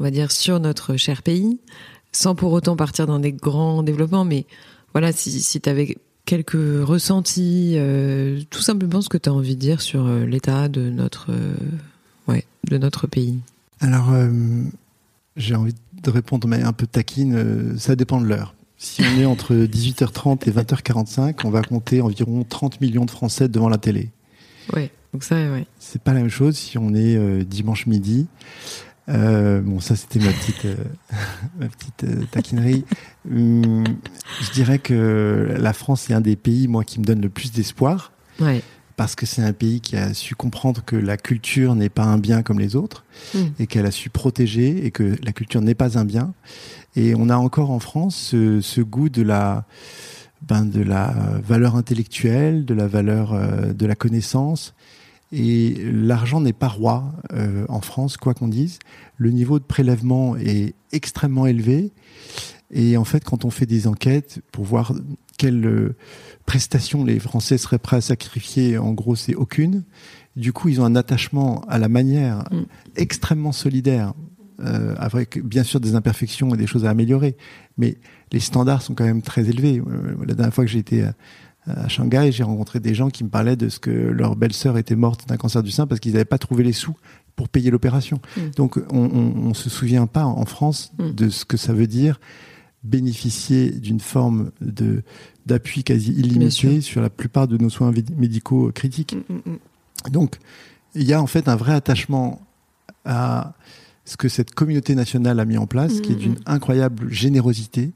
on va dire, sur notre cher pays, sans pour autant partir dans des grands développements, mais voilà, si, si tu avais quelques ressentis, euh, tout simplement ce que tu as envie de dire sur l'état de notre de notre pays. Alors, euh, j'ai envie de répondre, mais un peu taquine, euh, ça dépend de l'heure. Si on est entre 18h30 et 20h45, on va compter environ 30 millions de Français devant la télé. Ouais, donc ça, ouais. C'est pas la même chose si on est euh, dimanche midi. Euh, bon, ça c'était ma petite, euh, ma petite taquinerie. Hum, je dirais que la France est un des pays, moi, qui me donne le plus d'espoir Ouais. Parce que c'est un pays qui a su comprendre que la culture n'est pas un bien comme les autres Mm. et qu'elle a su protéger et que la culture n'est pas un bien. Et on a encore en France ce, ce goût de la, ben, de la valeur intellectuelle, de la valeur euh, de la connaissance. Et l'argent n'est pas roi euh, en France, quoi qu'on dise. Le niveau de prélèvement est extrêmement élevé. Et en fait, quand on fait des enquêtes pour voir quelles euh, prestations les Français seraient prêts à sacrifier, en gros, c'est aucune. Du coup, ils ont un attachement à la manière Mm. extrêmement solidaire, euh, avec bien sûr des imperfections et des choses à améliorer. Mais les standards sont quand même très élevés. Euh, La dernière fois que j'ai été à, à Shanghai, j'ai rencontré des gens qui me parlaient de ce que leur belle-sœur était morte d'un cancer du sein parce qu'ils n'avaient pas trouvé les sous pour payer l'opération. Mm. Donc, on, on se souvient pas en France Mm. de ce que ça veut dire bénéficier d'une forme de d'appui quasi illimité sur la plupart de nos soins médicaux critiques. Mm, mm, mm. Donc, il y a en fait un vrai attachement à ce que cette communauté nationale a mis en place, qui est d'une incroyable générosité.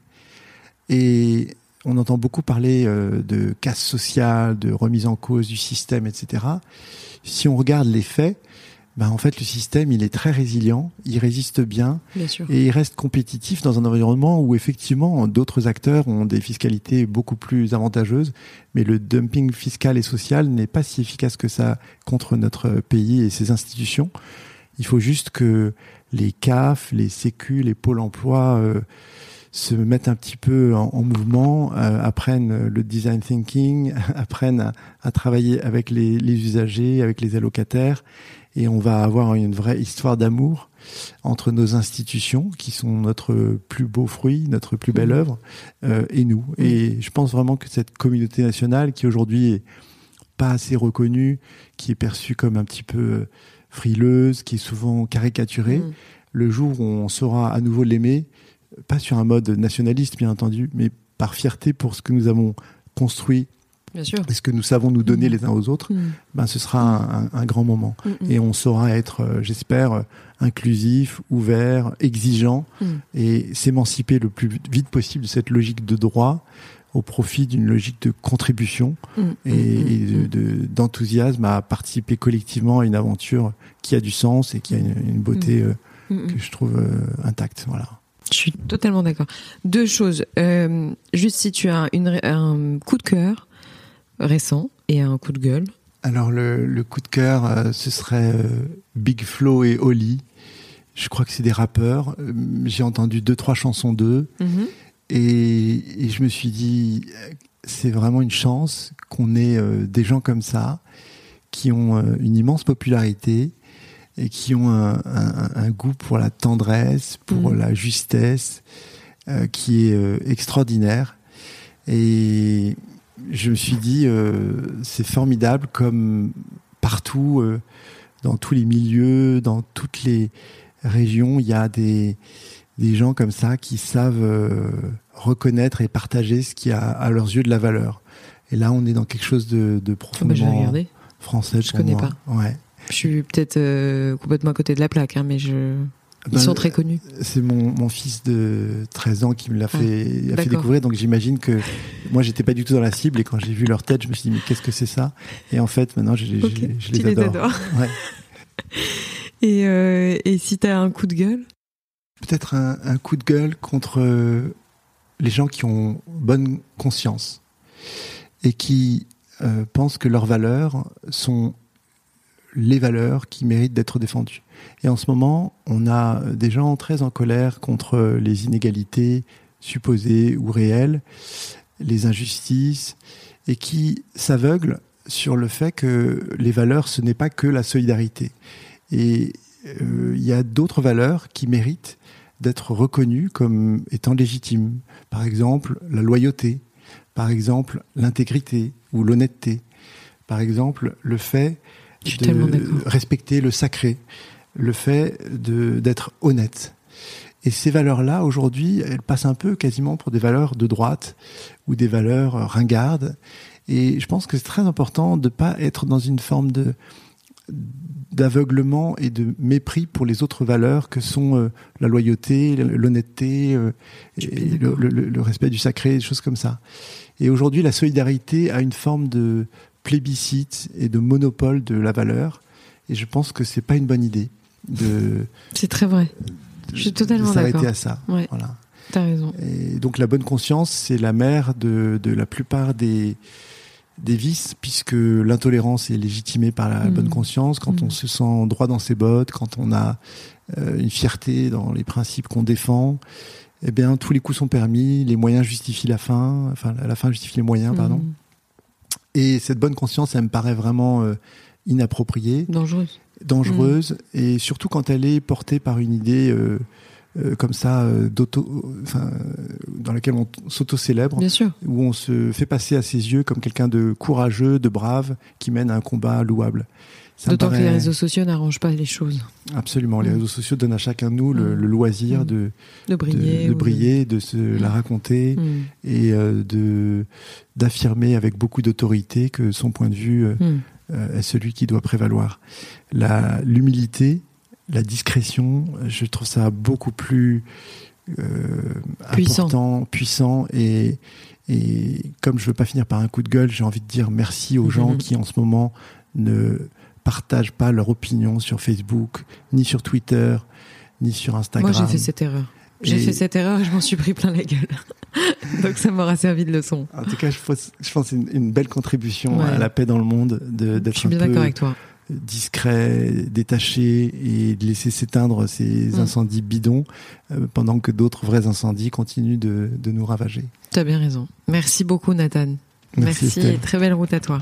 Et on entend beaucoup parler euh, de casse sociale, de remise en cause du système, etc. Si on regarde les faits, ben en fait, le système, il est très résilient, il résiste bien, Bien et il reste compétitif dans un environnement où effectivement d'autres acteurs ont des fiscalités beaucoup plus avantageuses, mais le dumping fiscal et social n'est pas si efficace que ça contre notre pays et ses institutions. Il faut juste que les CAF, les Sécu, les pôles emploi euh, se mettent un petit peu en, en mouvement, euh, apprennent le design thinking, apprennent à, à travailler avec les, les usagers, avec les allocataires, et on va avoir une vraie histoire d'amour entre nos institutions, qui sont notre plus beau fruit, notre plus belle Mhm. œuvre, euh, et nous. Et je pense vraiment que cette communauté nationale, qui aujourd'hui est pas assez reconnue, qui est perçue comme un petit peu euh, frileuse, qui est souvent caricaturée, Mm. le jour où on saura à nouveau l'aimer, pas sur un mode nationaliste bien entendu, mais par fierté pour ce que nous avons construit Bien sûr. et ce que nous savons nous donner Mhm. les uns aux autres, Mm, ben ce sera un, grand moment. mm, mm. Et on saura être, euh, j'espère, euh, inclusif, ouvert, exigeant Mm. et s'émanciper le plus vite possible de cette logique de droit au profit d'une logique de contribution Mm, et, mm, et mm, de- de- d'enthousiasme à participer collectivement à une aventure qui a du sens et qui a une, une beauté euh, mm, mm. que je trouve euh, intacte. Voilà. Je suis totalement d'accord. Deux choses. Juste si tu as une, un coup de cœur récent et un coup de gueule. Alors le, le coup de cœur, euh, ce serait euh, Big Flo et Oli. Je crois que c'est des rappeurs. Euh, J'ai entendu deux trois chansons d'eux et, et je me suis dit c'est vraiment une chance qu'on ait euh, des gens comme ça qui ont une immense popularité et qui ont un, un- un goût pour la tendresse, pour Mhm. la justesse, qui est extraordinaire. Et je me suis dit, euh, c'est formidable comme partout, euh, dans tous les milieux, dans toutes les régions, il y a des, des gens comme ça qui savent euh, reconnaître et partager ce qui a à leurs yeux de la valeur. Et là, on est dans quelque chose de, de Ah bah, profondément regarder. français. Je connais moi. Ouais. Je suis peut-être complètement à côté de la plaque, hein, mais je... ils Ben, sont très connus. C'est mon, mon fils de 13 ans qui me l'a fait, a fait Ah, d'accord. découvrir. Donc j'imagine que moi, j'étais pas du tout dans la cible. Et quand j'ai vu leur tête, je me suis dit, mais qu'est-ce que c'est ça? Et en fait, maintenant, je, je tu les les adore. adores. Ouais. Et, euh, et si t'as un coup de gueule? Peut-être un, un coup de gueule contre euh, les gens qui ont bonne conscience et qui euh, pensent que leurs valeurs sont les valeurs qui méritent d'être défendues. Et en ce moment, on a des gens très en colère contre les inégalités supposées ou réelles, les injustices, et qui s'aveuglent sur le fait que les valeurs, ce n'est pas que la solidarité. Et euh, il y a d'autres valeurs qui méritent d'être reconnues comme étant légitimes. Par exemple, la loyauté, par exemple, l'intégrité ou l'honnêteté, par exemple, le fait Je suis de respecter le sacré, le fait d'être honnête. Et ces valeurs-là, aujourd'hui, elles passent un peu quasiment pour des valeurs de droite ou des valeurs ringardes. Et je pense que c'est très important de ne pas être dans une forme de d'aveuglement et de mépris pour les autres valeurs que sont euh, la loyauté, l'honnêteté, euh, le respect du sacré, des choses comme ça. Et aujourd'hui, la solidarité a une forme de plébiscite et de monopole de la valeur. Et je pense que c'est pas une bonne idée de, C'est très vrai. de- Je suis totalement de s'arrêter d'accord. à ça. Ouais. Voilà. T'as raison. Et donc la bonne conscience, c'est la mère de, de la plupart des, des vices, puisque l'intolérance est légitimée par la Mm. bonne conscience, quand Mm. on se sent droit dans ses bottes, quand on a euh, une fierté dans les principes qu'on défend, eh bien tous les coups sont permis, les moyens justifient la fin, enfin la fin justifie les moyens, pardon. Mm. Et cette bonne conscience, elle me paraît vraiment euh, inappropriée Dangereuse. dangereuse et surtout quand elle est portée par une idée euh, euh, comme ça d'auto enfin dans laquelle on s'auto-célèbre Bien sûr. où on se fait passer à ses yeux comme quelqu'un de courageux de brave qui mène un combat louable D'autant que les réseaux sociaux n'arrangent pas les choses. absolument les Mm. réseaux sociaux donnent à chacun de nous le, Mm. le loisir Mm. de, briller. de ou briller de se la raconter et euh, de d'affirmer avec beaucoup d'autorité que son point de vue euh, euh, est celui qui doit prévaloir. L'humilité, la discrétion, je trouve ça beaucoup plus Puissant. important, puissant et et comme je veux pas finir par un coup de gueule, j'ai envie de dire merci aux gens Mhm. qui en ce moment ne partagent pas leur opinion sur Facebook, ni sur Twitter, ni sur Instagram. Moi, j'ai fait cette erreur. J'ai Et- fait cette erreur et je m'en suis pris plein la gueule. Donc ça m'aura servi de leçon. En tout cas, je pense, je pense que c'est une, une belle contribution Ouais. à la paix dans le monde de- Je d'être suis un bien peu d'accord avec toi. discret, détaché et de laisser s'éteindre ces Mm. incendies bidons euh, pendant que d'autres vrais incendies continuent de, de nous ravager. Tu as bien raison. Merci beaucoup, Nathan. Merci, Merci. Estelle. Très belle route à toi.